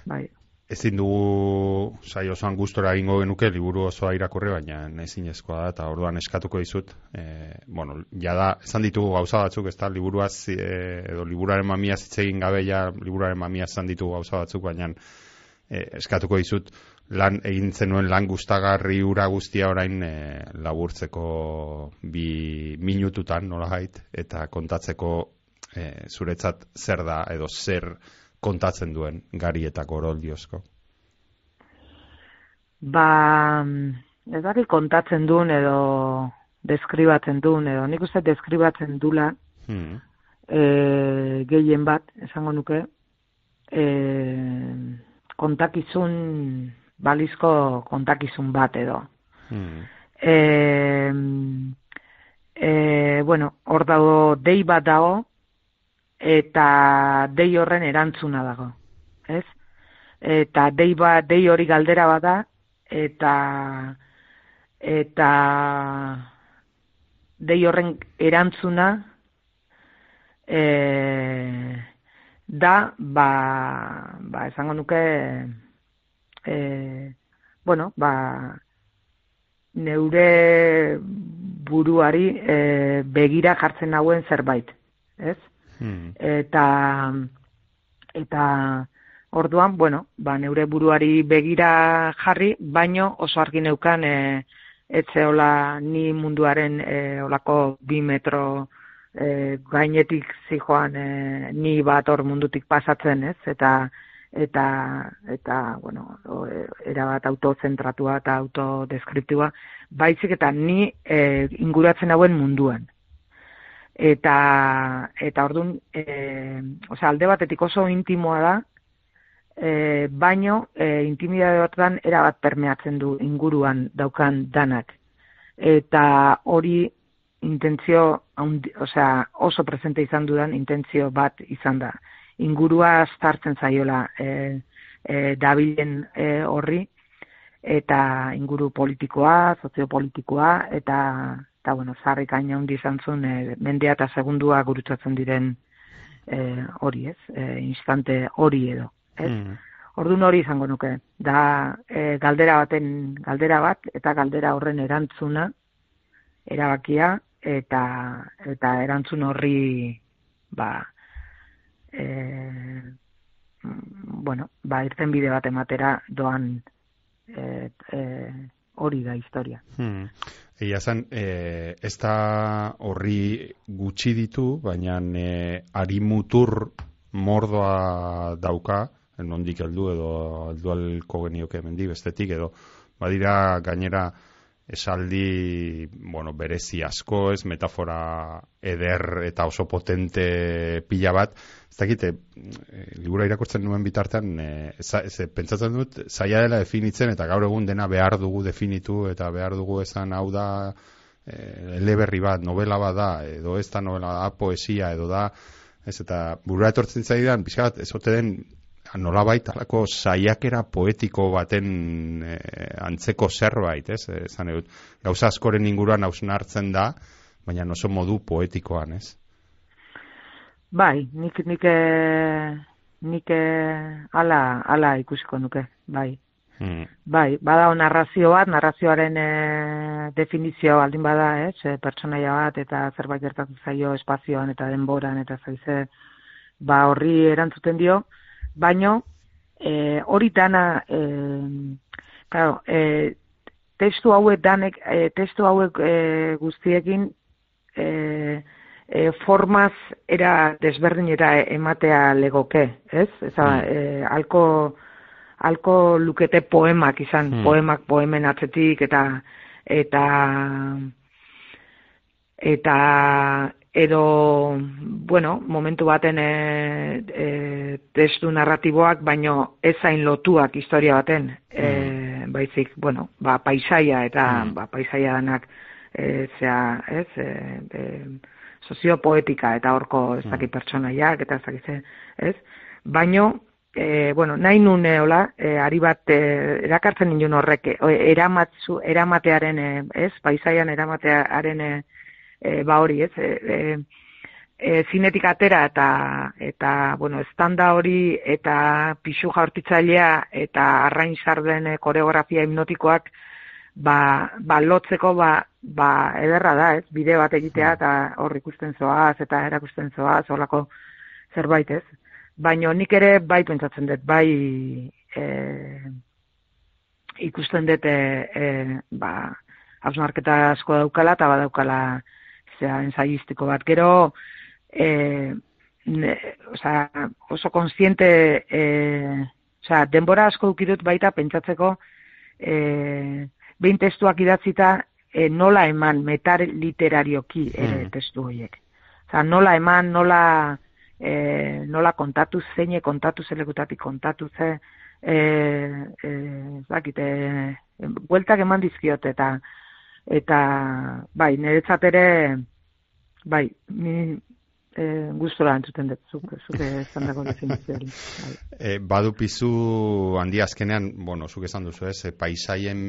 bai.
Ezin dugu saio osoan gustora egingo genuke liburu osoa irakurri, baina ezinezkoa da eta orduan eskatuko dizut. E, bueno, jada esan ditugu gauza batzuk, ezta liburuaz e, edo liburuaren mamia hitz egin gabe ja liburuaren mamia esan ditugu gauza batzuk, baina e, eskatuko dizut lan egin zenuen lan gustagarri ura guztia orain e, laburtzeko bi minututan nolabait eta kontatzeko e, zuretzat zer da edo zer kontatzen duen gari eta goroldiozko.
Ba, ez dakit kontatzen duen edo deskribatzen duen edo nik uste deskribatzen dula
Hmm.
e, gehien bat, esango nuke, e, kontakizun, balizko kontakizun bat edo.
Hmm.
E, e, bueno, hor dago dei bat dago, eta dei horren erantzuna dago, ez? Eta dei bat, dei hori galdera bada, eta eta dei horren erantzuna e, da, ba, ba, esango nuke, e, bueno, ba, neure buruari e, begira jartzen nauen zerbait, ez?
Hmm.
Eta eta orduan, bueno, ba, neure buruari begira jarri, baino oso argi neukan e, etzeola ni munduaren e, olako bi metro e, gainetik zijoan e, ni bat hor mundutik pasatzen, ez? Eta eta eta bueno, e, erabat autozentratua eta autodeskriptiboa, baizik eta ni e, inguratzen hauen munduan. Eta eta ordun eh osea alde batetik oso intimoa da, e, baino e, intimidade batean erabat permeatzen du inguruan daukan danak. Eta hori intentzio, osea, oso presente izan dudan intentzio bat izan da. Ingurua startzen zaiola e, e, dabilen e, horri, eta inguru politikoa, soziopolitikoa, eta, eta bueno, zarrik aina hundi izan zuen, e, mendea eta segundua gurutzatzen diren e, hori, ez? E, instante hori edo, ez?
Hmm.
Ordun hori izango nuke. Da e, galdera baten galdera bat eta galdera horren erantzuna erabakia eta eta erantzun horri ba e, mm, bueno, ba irten bide bat ematera doan e, e, hori da historia.
Hmm. Egia zen, e, ez da horri gutxi ditu, baina e, arimutur mordoa dauka, nondik heldu edo heldu alko genioke mendi bestetik edo badira gainera esaldi bueno, berezi asko, ez metafora eder eta oso potente pila bat, ez dakite, e, libura irakurtzen nuen bitartean, e, za- ez, pentsatzen dut, zaila dela definitzen eta gaur egun dena behar dugu definitu eta behar dugu esan hau da e, eleberri bat, novela bat da, edo ez da novela da, poesia, edo da, ez eta burura etortzen zaidan, pixka bat, ez den nolabait alako saiakera poetiko baten e, antzeko zerbait, ez? Esan dut, gauza askoren inguruan hausnartzen da, baina oso modu poetikoan, ez?
Bai, nik nik eh, nik eh, ala ala ikusiko nuke, bai.
Hmm.
Bai, badago narrazio bat, narrazioaren e, definizio aldin bada, ez, e, pertsonaia bat eta zerbait gertatu zaio espazioan eta denboran eta zaize, ba horri erantzuten dio, baino e, hori dana, e, claro, e, testu hauek danek, e, testu hauek e, guztiekin e, e, formaz era desberdinera ematea legoke, ez? Eza,
Mm.
e, alko, alko lukete poemak izan,
Mm.
poemak poemen atzetik eta eta eta edo bueno, momentu baten e, e, testu narratiboak baino ez zain lotuak historia baten, e, baizik, bueno, ba, paisaia eta
Mm.
ba, paisaia danak e, zea, ez, e, e, soziopoetika eta horko ez dakit pertsonaiak eta ez dakit ez? Baino, e, bueno, nahi nun hola, e, ari bat e, erakartzen inun horrek, e, eramatzu, eramatearen, e, ez, paisaian eramatearen, e, e, ba hori, ez, e, e, e, zinetik atera eta eta bueno, estanda hori eta pixu jaurtitzailea eta arrain sarden e, koreografia hipnotikoak ba, ba lotzeko ba, ba ederra da, ez? Bide bat egitea eta hor ikusten zoaz eta erakusten zoaz horlako zerbait, ez? Baina nik ere bai pentsatzen dut, bai e, ikusten dut e, ba asko daukala eta badaukala zera ensaistiko bat. Gero e, ne, oza, oso konsiente, e, oza, denbora asko dukidut baita pentsatzeko e, behin testuak idatzita e, nola eman metar literarioki ere mm. testu horiek. Oza, nola eman, nola, e, nola kontatu zeine, kontatu zelekutatik kontatu ze, e, e, zakite, bueltak eman dizkiot eta eta bai, niretzat ere bai, ni eh gustora entzuten dut zuk zuk esan dago definizioari. Bai.
Eh badu pizu handi azkenean, bueno, zuk esan duzu, ez, e, paisaien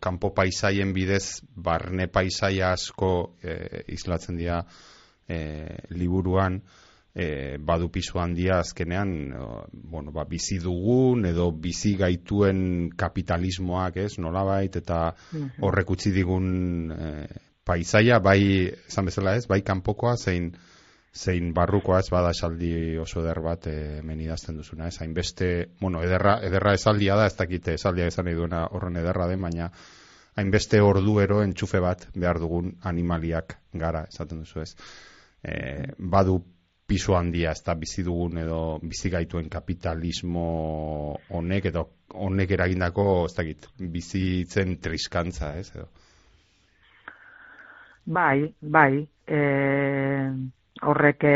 kanpo paisaien bidez barne paisaia asko e, islatzen dira e, liburuan e, badu pizu handia azkenean bueno, ba, bizi dugun edo bizi gaituen kapitalismoak ez nolabait eta mhm. horrek utzi digun e, paisaia bai esan bezala ez bai kanpokoa zein zein barrukoa ez bada esaldi oso eder bat e, hemen idazten duzuna, ez hainbeste, bueno, ederra, ederra esaldia da, ez dakite esaldia esan nahi duena horren ederra den, baina hainbeste orduero entxufe bat behar dugun animaliak gara, esaten duzu ez. E, badu piso handia ez da bizi dugun edo bizi gaituen kapitalismo honek edo honek eragindako ez dakit bizitzen triskantza ez edo.
Bai, bai, eh horrek e,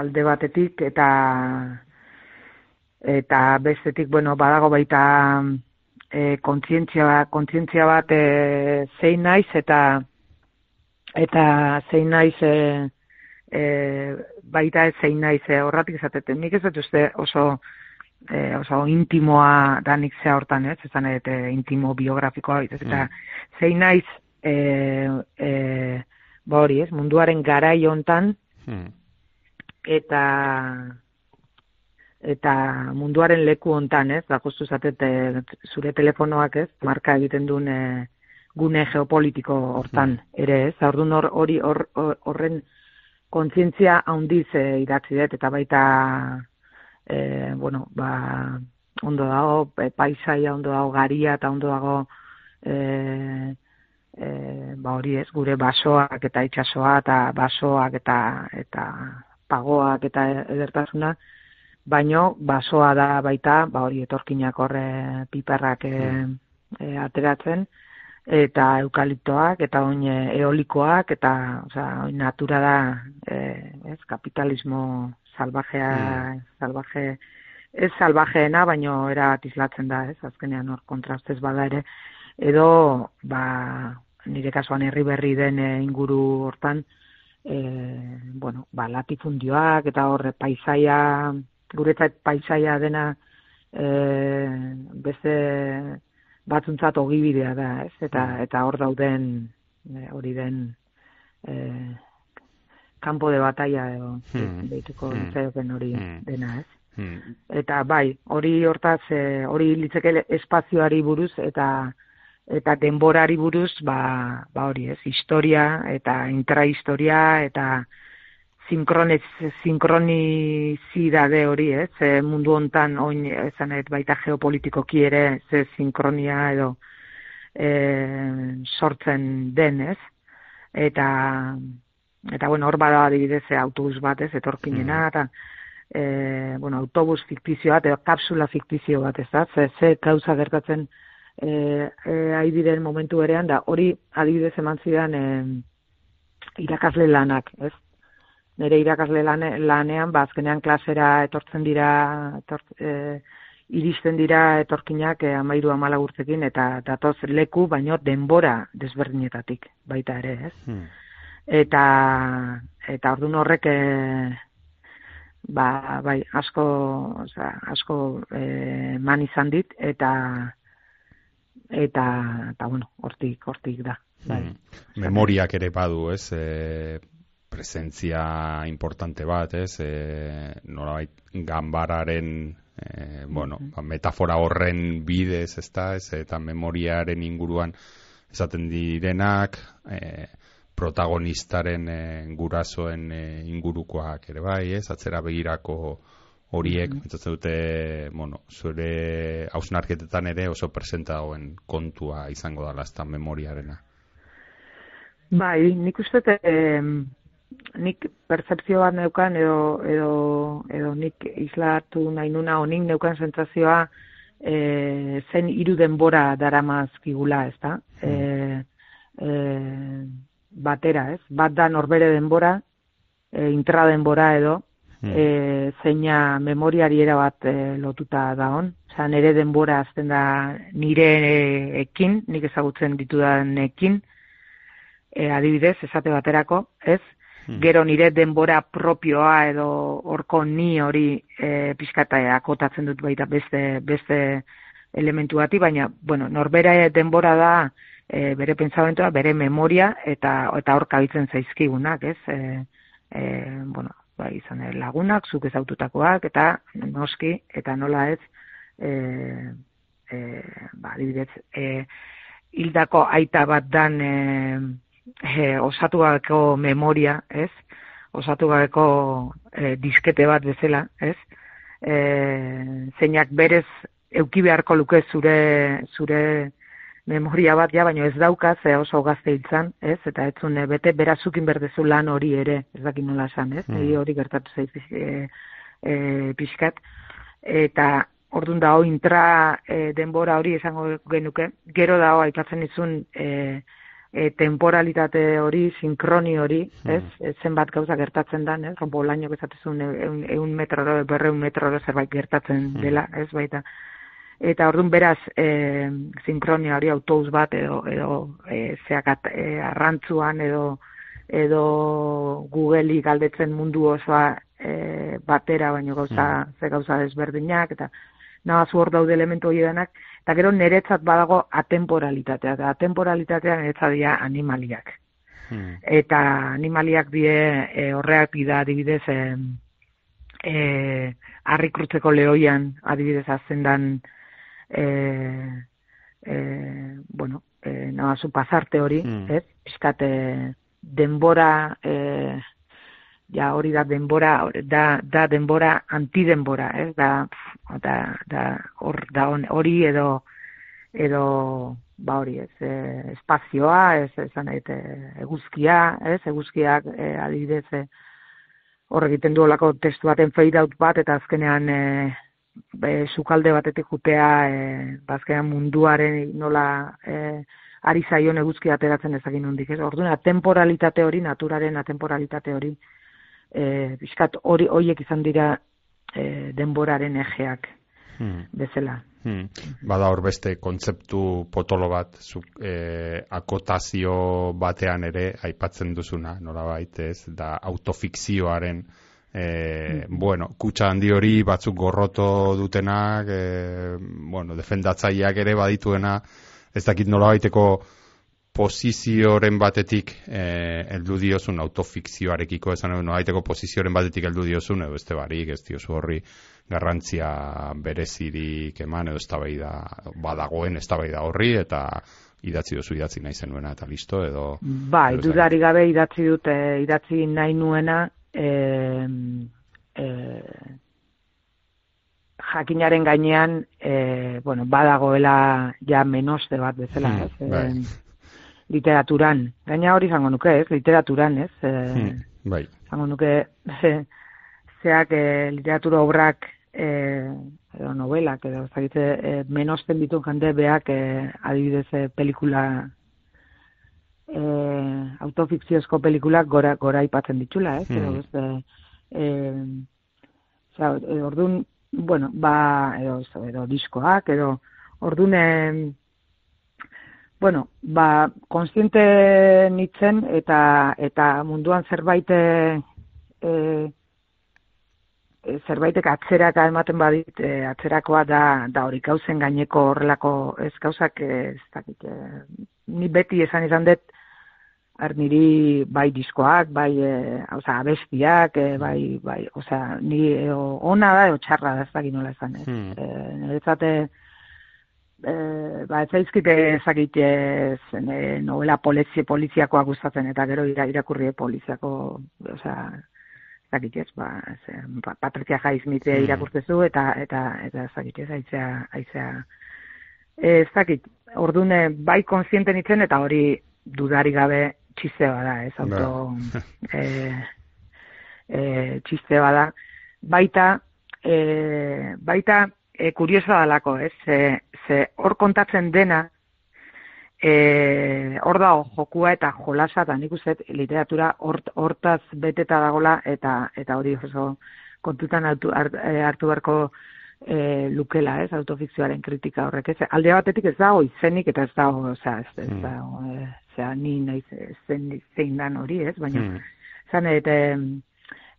alde batetik eta eta bestetik bueno badago baita e, kontzientzia kontzientzia bat e, zein naiz eta eta zein naiz e, e, baita ez zein naiz e, horratik izateten nik ez dut uste oso e, oso intimoa danik zea hortan ez? Ezan eta intimo biografikoa eta mm. zein naiz e, e, ba hori, ez, munduaren garai hontan hmm. eta eta munduaren leku hontan, ez, da justu zatete zure telefonoak, ez, marka egiten duen e, gune geopolitiko hortan ere, ez, ordun hori hor, horren kontzientzia handiz e, idatzi dut eta baita e, bueno, ba ondo dago e, paisaia ondo dago garia eta ondo dago eh e, ba hori ez, gure basoak eta itsasoa eta basoak eta eta pagoak eta edertasuna, baino basoa da baita, ba hori etorkinak horre piperrak e, e, ateratzen, eta eukaliptoak, eta oin eolikoak, eta osea, oin natura da, e, ez, kapitalismo salvajea, mm. salvaje, ez salvajeena, baino era tislatzen da, ez, azkenean hor kontrastez bada ere, edo, ba, nire kasuan herri berri den eh, inguru hortan, e, bueno, ba, latifundioak eta horre paisaia, guretzat paisaia dena e, beste batzuntzat ogibidea da, ez? Eta, mm. eta hor dauden hori den e, kampo de batalla edo hmm. deituko hmm. hori hmm. dena, ez? Hmm. Eta bai, hori hortaz, hori litzeke espazioari buruz eta eta denborari buruz ba, ba hori ez, historia eta intrahistoria eta sinkronez, sinkronizidade hori ez, ze mundu hontan oin ezan baita geopolitikoki ere ze sinkronia edo e, sortzen den ez, eta eta bueno, hor bada adibidez autobus bat ez, etorkinena, mm. eta e, bueno, autobus fiktizio bat, edo kapsula fiktizio bat ez da, ze, ze kauza gertatzen e, e, diren momentu berean da hori adibidez eman zidan e, irakasle lanak, ez? Nere irakasle lane, lanean, ba, azkenean klasera etortzen dira etort, e, iristen dira etorkinak e, amairu amala urtekin eta datoz leku baino denbora desberdinetatik baita ere, ez?
Hmm.
Eta eta ordun horrek e, ba, bai, asko, osea, asko e, man izan dit eta eta eta bueno, hortik hortik da. Bai.
Hmm. Memoriak ere badu, ez? E, presentzia importante bat, ez? E, nolabait ganbararen e, bueno, ba, metafora horren bidez, ez da, ez, eta memoriaren inguruan esaten direnak, e, protagonistaren e, gurasoen e, ingurukoak ere bai, ez, atzera begirako horiek, mm dute, bueno, zure hausnarketetan ere oso presenta dagoen kontua izango dala ez memoriarena.
Bai, nik uste, eh, nik percepzio neukan edo, edo, edo nik islatu nahi nuna honik neukan sentsazioa e, zen hiru denbora daramazkigula, ez da? Hmm. E, batera, ez? Bat da norbere denbora, e, intra denbora edo, hmm. e, zeina memoriari bat e, lotuta da hon. Osa, nire denbora azten da nire ekin, nik ezagutzen ditudan ekin, e, adibidez, esate baterako, ez? Hmm. gero nire denbora propioa edo horko ni hori e, pizkata akotatzen dut baita beste beste elementu bati, baina bueno, norbera denbora da e, bere pentsamentua, bere memoria eta eta hor kabitzen zaizkigunak, ez? E, e, bueno, bai, izan lagunak, zuk ezaututakoak eta noski eta nola ez e, e, ba, adibidez, e, hildako aita bat dan e, e, osatu gabeko memoria, ez? Osatu gabeko e, diskete bat bezala, ez? E, zeinak berez euki beharko luke zure zure memoria bat ja, baino ez dauka ze oso gazte hiltzan, ez? Eta etzun bete berazukin berdezu lan hori ere, ez dakit nola esan, ez? Mm. hori gertatu zaiz e, e, pixkat. Eta ordun da intra e, denbora hori esango genuke, gero dago aipatzen izun e, e, temporalitate hori, sinkroni hori, hmm. ez? E, zenbat gauza gertatzen da, ez? Rompo laino bezatezun eun, eun metro, berreun metro zerbait gertatzen hmm. dela, ez baita. Eta orduan beraz, e, sinkronia hori autobus bat edo, edo e, zeakat e, arrantzuan edo edo Google'i galdetzen mundu osoa e, batera, baino gauza, hmm. ze gauza desberdinak, eta nahi hor daude elementu hori denak, eta gero niretzat badago atemporalitatea, eta atemporalitatea niretzat dira animaliak. Hmm. Eta animaliak die e, horreak bida adibidez e, e, arrikrutzeko lehoian adibidez azendan e, e, bueno, e, nahi pasarte hori, hmm. ez? Eskate denbora e, ja hori da denbora da da denbora antidenbora ez da da da hor da hori edo edo ba hori ez e, espazioa ez esan daite eguzkia ez eguzkiak e, adibidez e, hor egiten du olako testu baten fade out bat eta azkenean e, be, sukalde batetik jutea e, bazkenean ba, munduaren nola e, ari zaion eguzkia ateratzen ezagin hondik ez? Orduna temporalitate hori naturaren atemporalitate hori e, bizkat hori hoiek izan dira e, denboraren ejeak hmm. bezala.
Hmm. Bada hor beste kontzeptu potolo bat zuk, e, akotazio batean ere aipatzen duzuna, nola baitez, da autofikzioaren e, hmm. bueno, kutsa handi hori batzuk gorroto dutenak, e, bueno, defendatzaileak ere badituena, ez dakit nola baiteko posizioren batetik eh, eldu diozun autofikzioarekiko esan edo haiteko posizioren batetik heldu diozun edo beste barik ez diozu horri garrantzia berezirik eman edo eztabaida badagoen eztabaida horri eta idatzi duzu idatzi nahi zenuena eta listo edo
bai dudari gabe idatzi dute idatzi nahi nuena eh, eh, jakinaren gainean eh, bueno, badagoela ja menos bat bezala hmm, ez, bai literaturan. Gaina hori zango nuke, ez? Literaturan, ez? E, hmm, bai. Zango nuke, ze, zeak e, literatura obrak e, edo novelak, edo zagitze, e, menosten ditu jende beak e, adibidez e, pelikula e, autofikziozko pelikulak gora, gora ipatzen ditula, ez? Hmm. Edo, ez, e, e, orduan, bueno, ba, edo, edo diskoak, edo, ordune, bueno, ba, konstiente nitzen eta, eta munduan zerbait e, e, zerbaitek atzeraka ematen badit, e, atzerakoa da, da hori gauzen gaineko horrelako ez gauzak, e, ez dakit, e, ni beti esan izan dut, niri bai diskoak, bai, e, oza, abestiak, e, bai, bai, oza, ni e, ona da, o txarra da, ez dakit nola esan, ez.
Hmm.
E, niretzate, e, ba, ez zaizkite ezakit ez, e, novela polizia, poliziakoa gustatzen, eta gero ira, irakurri poliziako, oza, ez dakit ez, ba, ez, pa- Patricia Highsmith
Hmm.
irakurtzezu, eta, eta, eta ez dakit ez, aizea, aizea, ez dakit, ordune bai konsiente nitzen, eta hori dudari gabe txiste bada, ez, auto, e, e, txiste bada, baita, e, baita, e, kuriosoa dalako, ez, ze, ze hor kontatzen dena, e, hor dago jokua eta jolasa, eta nik uste literatura hort, hortaz beteta dagola, eta, eta hori oso kontutan hartu, hart- eh, hartu beharko e, lukela, ez, autofikzioaren kritika horrek, ez, alde batetik ez dago izenik, eta ez dago, osea, ez, ez
Mm.
dago, e, osea, ni naiz eh, zen, zein dan hori, ez, baina,
Hmm.
zan, eta,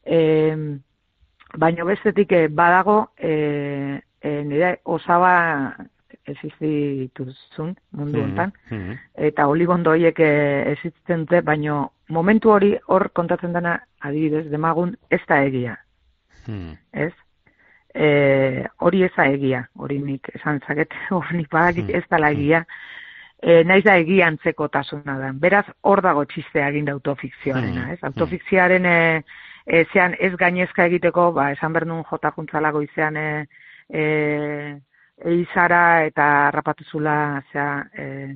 e, baina bestetik eh, badago, e, e, nire osaba existituzun mundu hontan,
Hmm.
eta oligondo horiek eh, existitzen dute, baina momentu hori hor kontatzen dena adibidez, demagun ez da egia,
Hmm.
ez? E, hori ez da egia, hori nik esan zaket, hori nik badakit
Hmm.
ez dala egia, e, naiz da egia antzeko tasuna da. Beraz, hor dago txistea egin da autofikzioarena,
Hmm.
ez? Autofikzioaren e, e, zean ez gainezka egiteko, ba, esan behar nuen jota juntzalago izan e, e, eizara eta harrapatuzula, zea, e,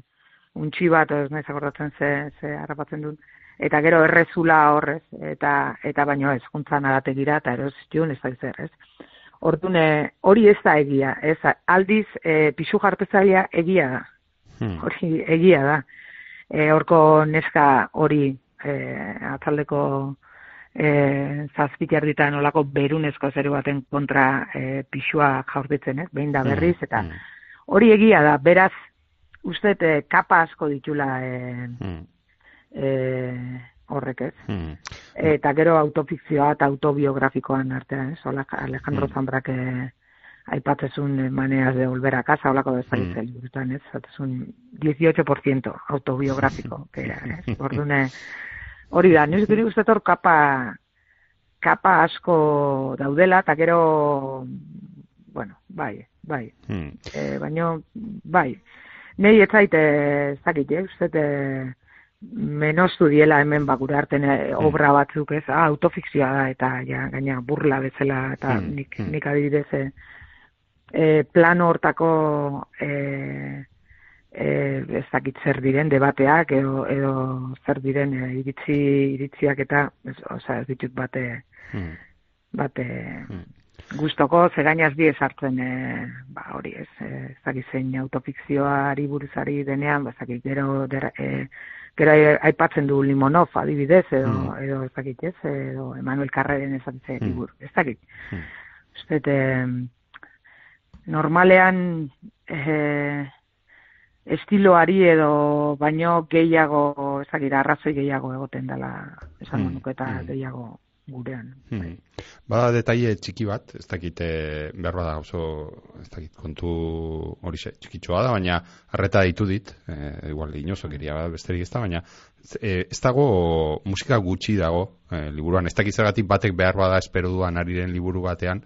untxi bat, ez naiz akordatzen ze, ze harrapatzen duen, eta gero errezula horrez, eta, eta baino ez, juntzan arategira, eta eroz jun, ez da zer, ez? Ordune, hori ez da egia, ez, aldiz, e, pixu jarpezailea egia da,
Hmm.
hori egia da. E, horko neska hori e, atzaldeko e, zazpikerditan olako berunezko zeru baten kontra e, pixua jaurtitzen, ez? Behin da berriz, eta
Hmm.
hori egia da, beraz, uste e, kapa asko ditula e,
Hmm.
e, horrek ez.
Hmm.
Eta gero autofikzioa eta autobiografikoan artean, ez? Alejandro
Mm.
Zambrak eh, aipatzezun eh, maneras de volver a casa, holako bezalitza
Mm.
liburutan, ez? Zatezun 18% autobiografiko, que, ez? Ordune, hori da, nik uste hor kapa, kapa asko daudela, eta gero, bueno, bai, bai,
Hmm.
e, baino, bai, nei ez zaite, ez dakit, eh, uste, e, menostu diela hemen bakura arten eh, obra batzuk, ez, ah, autofikzioa da, eta ja, gaina burla bezala, eta
Hmm,
nik,
hmm.
nik adibidez, e, plano hortako e, e, ez dakit zer diren debateak edo, edo zer diren e, iritzi, iritziak eta ez, osea, ez ditut bate
Hmm.
bate
Hmm.
gustoko ze gainaz die sartzen e, ba hori ez e, ez dakit zein autofikzioari buruzari denean ba ez dakit gero der, e, gero ai- aipatzen du Limonov adibidez edo
Mm.
edo ez dakit ez edo Emanuel Carreren esatze
Mm.
liburu ez dakit
Mm.
uste dut, em, normalean e, estiloari edo baino gehiago ez dakit arrazoi gehiago egoten dela esango
Mm,
nuke eta
mm.
gehiago gurean
Hmm. Bada detaile txiki bat, ez dakit eh, behar bada oso, ez dakit kontu hori xe, txikitxoa da, baina arreta ditu dit, eh, igual inozo geria bada besterik ez da, baina eh, ez dago musika gutxi dago eh, liburuan, ez dakit zergatik batek behar bada espero duan ariren liburu batean,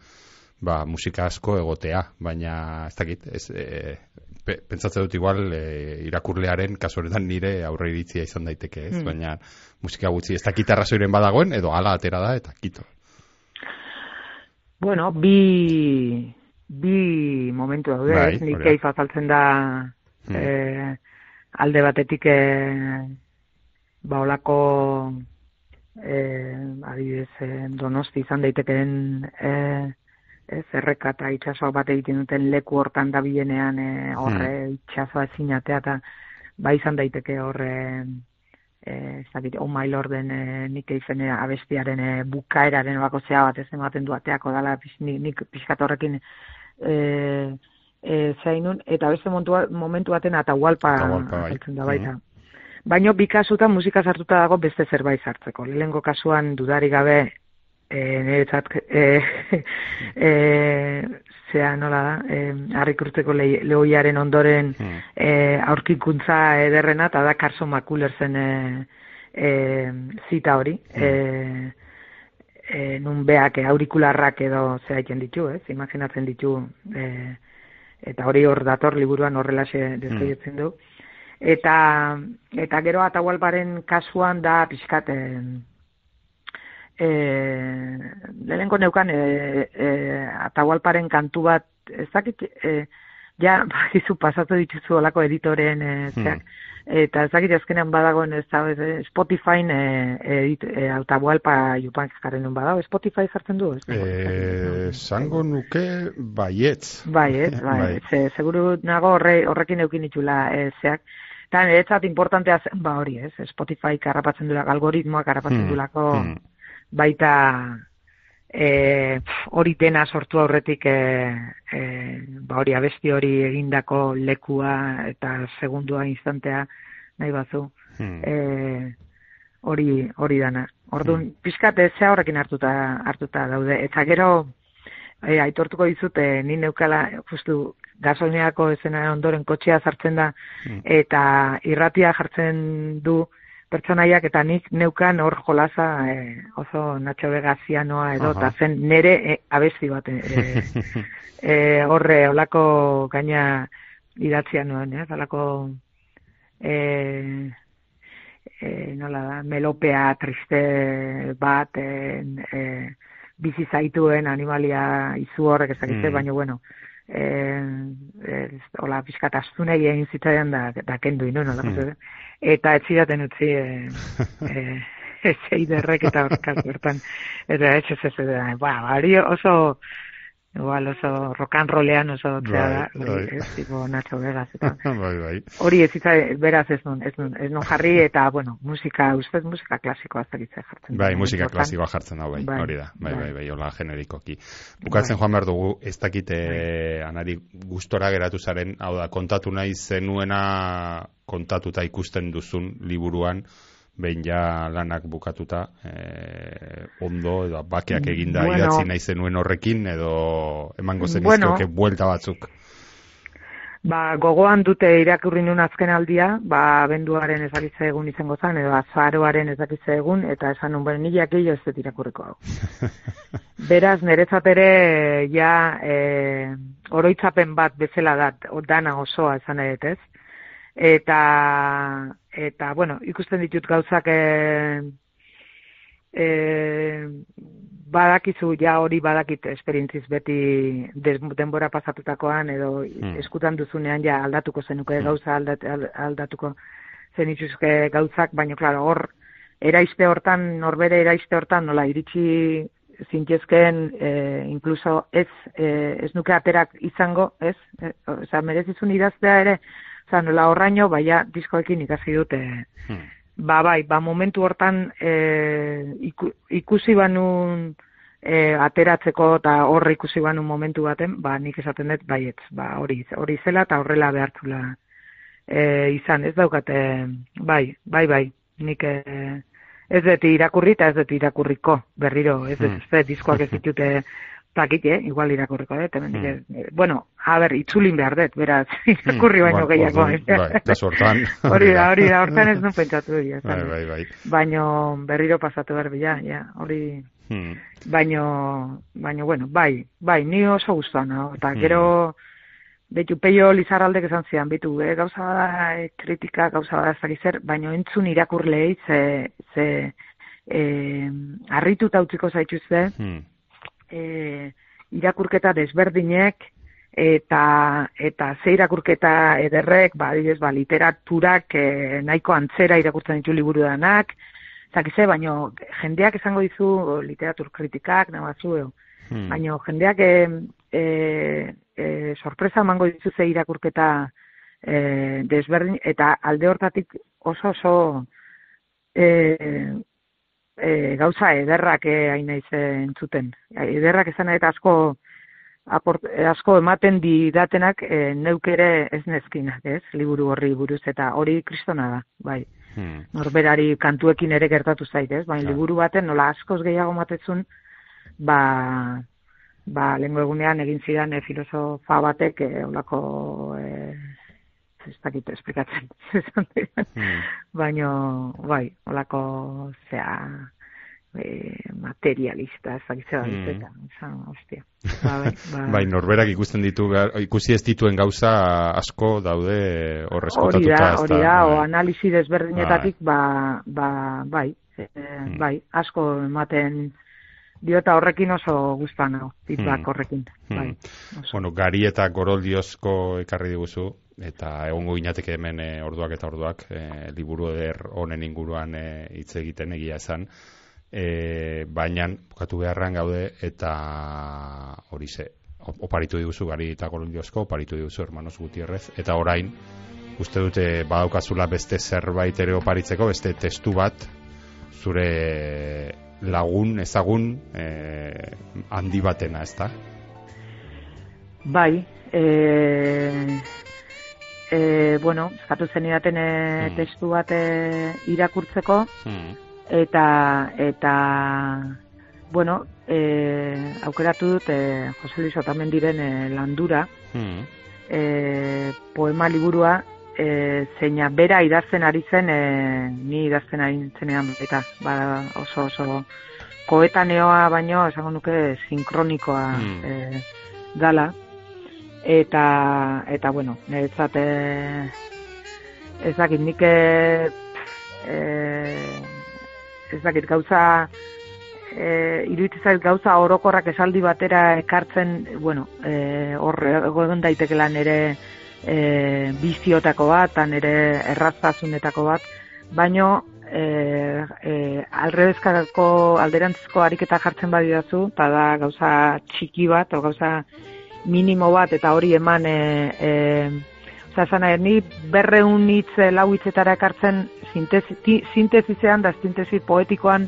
ba, musika asko egotea, baina ez dakit, ez, eh, pe, pentsatzen dut igual eh, irakurlearen kasu honetan nire aurre iritzia izan daiteke, ez,
Hmm.
baina musika gutxi ez dakit arrazoiren badagoen, edo ala atera da, eta kito.
Bueno, bi, bi momentu daude,
Bai,
ez? Nik keifa azaltzen da
Hmm.
eh, alde batetik eh, ba olako eh, adibidez eh, donosti izan daitekeen eh, ez erreka eta itxasoak bat egiten duten leku hortan da bilenean eh, horre itxasoa ezinatea eta ba izan daiteke horre eh, ez dakit, oh my lorden eh, nik eizen eh, abestiaren eh, bukaeraren bako zea bat ez ematen du ateako dala pix, nik, nik pixkat horrekin eh, eh, zainun, eta beste momentu, momentu baten atahualpa
bai.
heltzen da baita. Baina bi kasutan musika sartuta dago beste zerbait sartzeko. Lehengo kasuan dudari gabe e, niretzat e, e, zea nola da, e, harrikurtzeko le, lehoiaren ondoren
Hmm.
e, aurkikuntza ederrena, eta da Carson McCullers-en e, e, zita hori. E, e, nun beak aurikularrak edo zea egiten ditu, ez? Imaginatzen ditu, e, eta hori hor dator liburuan horrelaxe deskribitzen du. Eta, eta gero Atahualparen kasuan da pixkat, e, e, lehenko neukan e, e, Atahualparen kantu bat, ez dakit, e, ja, bakizu pasatu dituzu olako editoren e, zeak, eta ez dakit azkenean badagoen ez da, ez, Spotifyn e, edit, e, Atahualpa jupan jaren badago, Spotify sartzen du? Ez, no?
Zango nuke baietz.
Bai, ez, bai. Ze, seguru nago horre, horrekin eukin itxula e, zeak. Eta niretzat importantea zen, ba hori, ez, Spotify karrapatzen dulako, algoritmoak karrapatzen
Hmm,
dulako,
hmm.
Baita e, hori dena sortu aurretik e, e, ba hori abesti hori egindako lekua eta segundua instantea nahi bazu
Hmm.
e, hori hori dana. Orduan, pixkat ez zea horrekin hartuta hartuta daude. Eta gero e, aitortuko dizute ni neukala justu gasoliniako esena ondoren kotxea sartzen da
Hmm.
eta irratia jartzen du pertsonaiak eta nik neukan hor jolasa e, oso Nacho Vega zianoa edo eta zen nere e, abesti bat e, e, horre olako gaina idatzia nuen, ez? Olako e, e, nola da, melopea triste bat e, e, bizi zaituen animalia izu horrek ez dakitze,
Mm.
baina bueno, e, e, hola, pixkat astunei egin zitzaidan da, da kendu ino, nola,
Mm.
eta ez zidaten utzi e, e, ez eiderrek eta horkaz bertan, eta ez ez ez, ez, ba, hori oso, igual oso rock and rollean oso zea da,
Bai,
hori,
bai.
ez, tipo Nacho Vegas, eta
bai, bai.
hori ez itza, beraz ez nun, ez nun, ez nun jarri, eta, bueno, musika, ustez musika klasikoa ez dakitze jartzen.
Bai,
da,
musika klasikoa jartzen da, bai,
Bai,
hori da, bai, bai,
bai.
bai, hola generikoki. Bukatzen joan behar dugu, ez dakite anari gustora geratu zaren, hau da, kontatu nahi zenuena kontatuta ikusten duzun liburuan, behin ja lanak bukatuta, eh, ondo, edo bakeak eginda
Bueno.
idatzi nahi zenuen horrekin, edo emango zen
Bueno.
buelta batzuk.
Ba, gogoan dute irakurri nun azken aldia, ba, benduaren ezakitze egun izango zen, edo azaroaren ezakitze egun, eta esan nun, bueno, nilak gehiago ez dut irakurriko hau. Beraz, niretzat ere, ja, e, oroitzapen bat bezala dat, dana osoa esan edet ez. Eta, eta, bueno, ikusten ditut gauzak e, e, badakizu ja hori badakit esperientziz beti des, denbora pasatutakoan edo
Hmm.
eskutan duzunean ja aldatuko zenuke gauza aldat, al- aldatuko zenituzke gauzak, baina klaro hor eraiste hortan, norbere eraiste hortan nola iritsi zintezkeen e, incluso ez, e, ez nuke aterak izango, ez? E, Oza, merezizun idaztea ere, oza, nola horraino, baina diskoekin ikasi dute
Hmm.
Ba, bai, ba, momentu hortan e, iku, ikusi banun e, ateratzeko eta horre ikusi banun momentu baten, ba, nik esaten dut, baietz, ba, hori, hori zela eta horrela behartzula e, izan, ez daukate, bai, bai, bai, nik e, ez dut irakurri eta ez dut irakurriko, berriro, ez dut,
Hmm.
diskoak ez ditute, dakit, eh? igual irakurriko dut, hemen, eh, bueno, a ber, itzulin behar dut, beraz, irakurri baino
Bueno,
gehiago.
bai, kasu hortan,
hori da, hori da, hortan ez nun pentsatu dira.
Bai, bai, bai.
Baino berriro pasatu behar bila, ja, hori,
Hmm.
baino, baino, bueno, bai, bai, ni oso guztuan, no? eta
Hmm.
gero, betu peio lizarraldek esan zian, bitu, eh, gauza bada, eh, kritika, gauza bada ez zer, baino entzun irakurlei, ze, ze, eh, harrituta utziko zaituzte,
Hmm.
E, irakurketa desberdinek eta eta ze irakurketa ederrek, ba, adibidez, ba, literaturak e, nahiko antzera irakurtzen ditu liburu danak, zakize, baino jendeak esango dizu literatur kritikak, nabazu,
Hmm.
baino jendeak e, e, e, sorpresa emango dizu ze irakurketa e, desberdin, eta alde hortatik oso oso e, e, gauza ederrak eh, hain naiz entzuten. Ederrak esan eta asko aport, asko ematen didatenak e, neuk ere ez nezkinak, ez? Liburu horri buruz eta hori kristona da, bai.
Hmm.
Norberari kantuekin ere gertatu zait, ez? Baina
Claro.
liburu baten nola askoz gehiago matetzun, ba, ba, lengo egunean egin zidan e, filosofa batek e, olako e, ez dakit esplikatzen.
Hmm.
Baina, bai, olako, zea, e, materialista, ez dakit zeba
Mm.
hostia. Ba, bai, ba,
Bai, norberak ikusten ditu, ikusi ez dituen gauza asko daude hor
hori da, hori da, o
Bai.
analisi desberdinetatik, ba, ba, bai, e,
Mm.
bai, asko ematen dio eta horrekin oso gustan hau, feedback
Mm.
horrekin, bai.
Mm.
Oso.
Bueno, gari eta goroldiozko ekarri diguzu, eta egongo ginateke hemen e, orduak eta orduak, e, liburu eder honen inguruan e, hitz egiten egia esan, e, baina bukatu beharran gaude eta hori ze, op- oparitu diguzu gari eta goroldiozko, oparitu diguzu hermanos Gutierrez, eta orain, uste dute badaukazula beste zerbait ere oparitzeko, beste testu bat, zure lagun, ezagun, e, handi batena, ezta?
Bai, e, e, bueno, eskatu zenidaten e,
Mm.
testu bat e, irakurtzeko,
Hmm.
eta, eta, bueno, e, aukeratu dut e, Jose Luis Otamendiren e, landura,
Hmm.
e, poema liburua, e, zeina bera idazten ari zen, e, ni idazten ari zenean eta ba, oso oso koetaneoa baino, esango nuke sinkronikoa
Hmm.
e, dala, eta, eta bueno, niretzat e, ez dakit, nik e, ez dakit, gauza e, iruditzen zait gauza orokorrak esaldi batera ekartzen, bueno, e, hor egon daitekela nere e, biziotako bat, eta nere erraztasunetako bat, baino e, e, alrebezkako alderantzizko ariketa jartzen badidazu, eta da gauza txiki bat, o gauza minimo bat, eta hori eman e, e, Osa, esan nahi, ni berreun hitz eh, lau hitzetara ekartzen sintesi, ti- sintesizean da sintesi poetikoan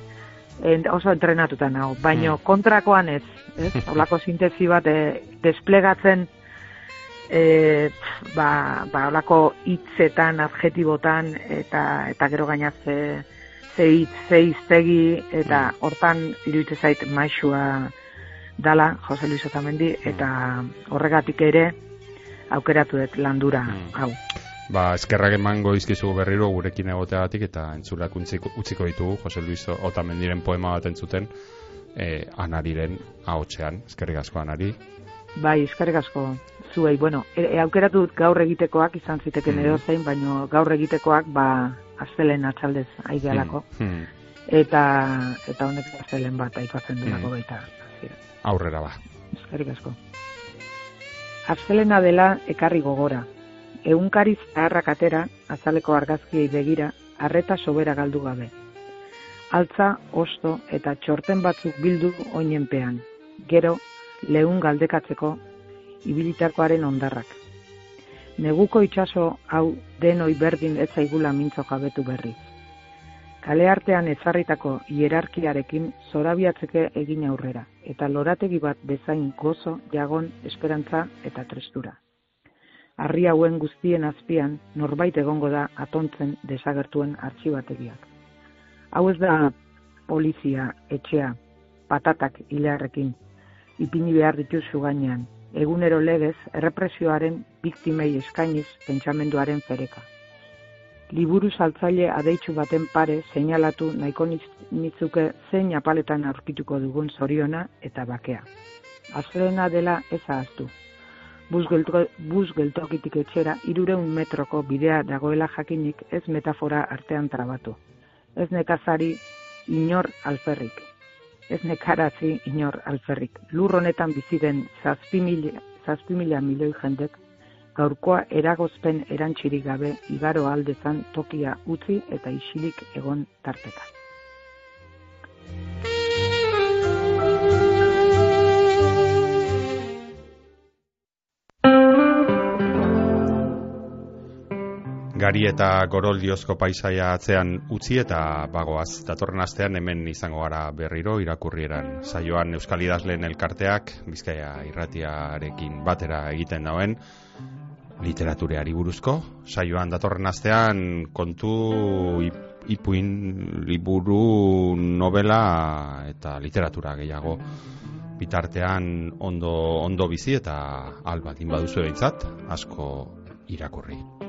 en, oso entrenatuta nago. Baino
Mm.
kontrakoan ez, ez? Olako sintesi bat e, desplegatzen e, pf, ba, ba, olako hitzetan, adjetibotan eta eta gero gaina ze ze hitz, ze hiztegi eta hortan iruditzen zait maixua dala Jose Luis Otamendi eta horregatik ere aukeratu dut landura
Mm.
hau.
Ba, eskerrak emango izkizu berriro gurekin egoteagatik eta entzulak utziko, utziko ditugu Jose Luis Otamendiren poema bat entzuten eh, anariren ahotsean. Eskerrik asko anari.
Bai, eskerrik asko zuei. Bueno, e, e, aukeratu dut gaur egitekoak izan ziteken
Mm.
edozein, baino gaur egitekoak ba astelen atxaldez aigealako
Hmm.
eta eta honek astelen bat aipatzen duelako
Mm.
baita. Hasiera.
Aurrera ba.
Eskerrik asko. Astelena dela ekarri gogora. Egunkari zaharrak atera, azaleko argazkiei begira, arreta sobera galdu gabe. Altza, osto eta txorten batzuk bildu oinenpean. Gero, lehun galdekatzeko, ibilitakoaren ondarrak. Neguko itsaso hau denoi berdin ez zaigula mintzo jabetu berriz. Kale artean ezarritako hierarkiarekin zorabiatzeke egin aurrera, eta lorategi bat bezain gozo, jagon, esperantza eta trestura. Harri hauen guztien azpian norbait egongo da atontzen desagertuen artxibategiak. Hau ez da polizia, etxea, patatak hilarrekin, ipini behar dituzu gainean, egunero legez errepresioaren biktimei eskainiz pentsamenduaren fereka liburu saltzaile adeitsu baten pare seinalatu nahiko nitzuke zein apaletan aurkituko dugun zoriona eta bakea. Azrena dela ez ahaztu. Bus, gelto, bus geltokitik etxera irureun metroko bidea dagoela jakinik ez metafora artean trabatu. Ez nekazari inor alferrik. Ez nekarazi inor alferrik. Lur honetan bizi den zazpi mila, zazpi mila milioi jendek gaurkoa eragozpen erantxirik gabe igaro aldezan tokia utzi eta isilik egon tarteka.
Gari eta goroldiozko paisaia atzean utzi eta bagoaz datorren astean hemen izango gara berriro irakurrieran saioan Euskal Idazleen elkarteak Bizkaia irratiarekin batera egiten dauen literatureari buruzko saioan datorren astean kontu ipuin liburu novela eta literatura gehiago bitartean ondo, ondo bizi eta albatin baduzu behintzat asko irakurri.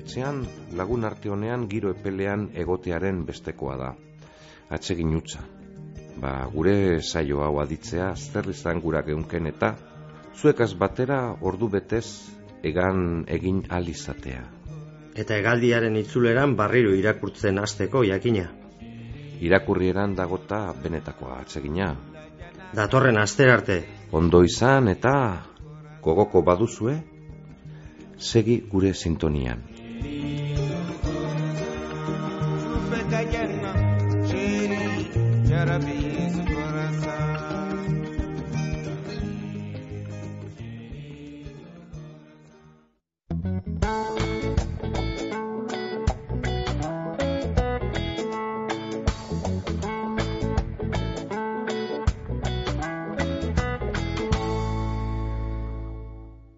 etxean lagun arte honean giro epelean egotearen bestekoa da. Atsegin utza. Ba, gure saio hau aditzea zer izan gura geunken eta zuekaz batera ordu betez egan egin alizatea.
Eta egaldiaren itzuleran barriro irakurtzen hasteko jakina.
Irakurrieran dagota benetakoa atsegina.
Datorren aster arte.
Ondo izan eta gogoko baduzue, segi gure sintonian.
ربي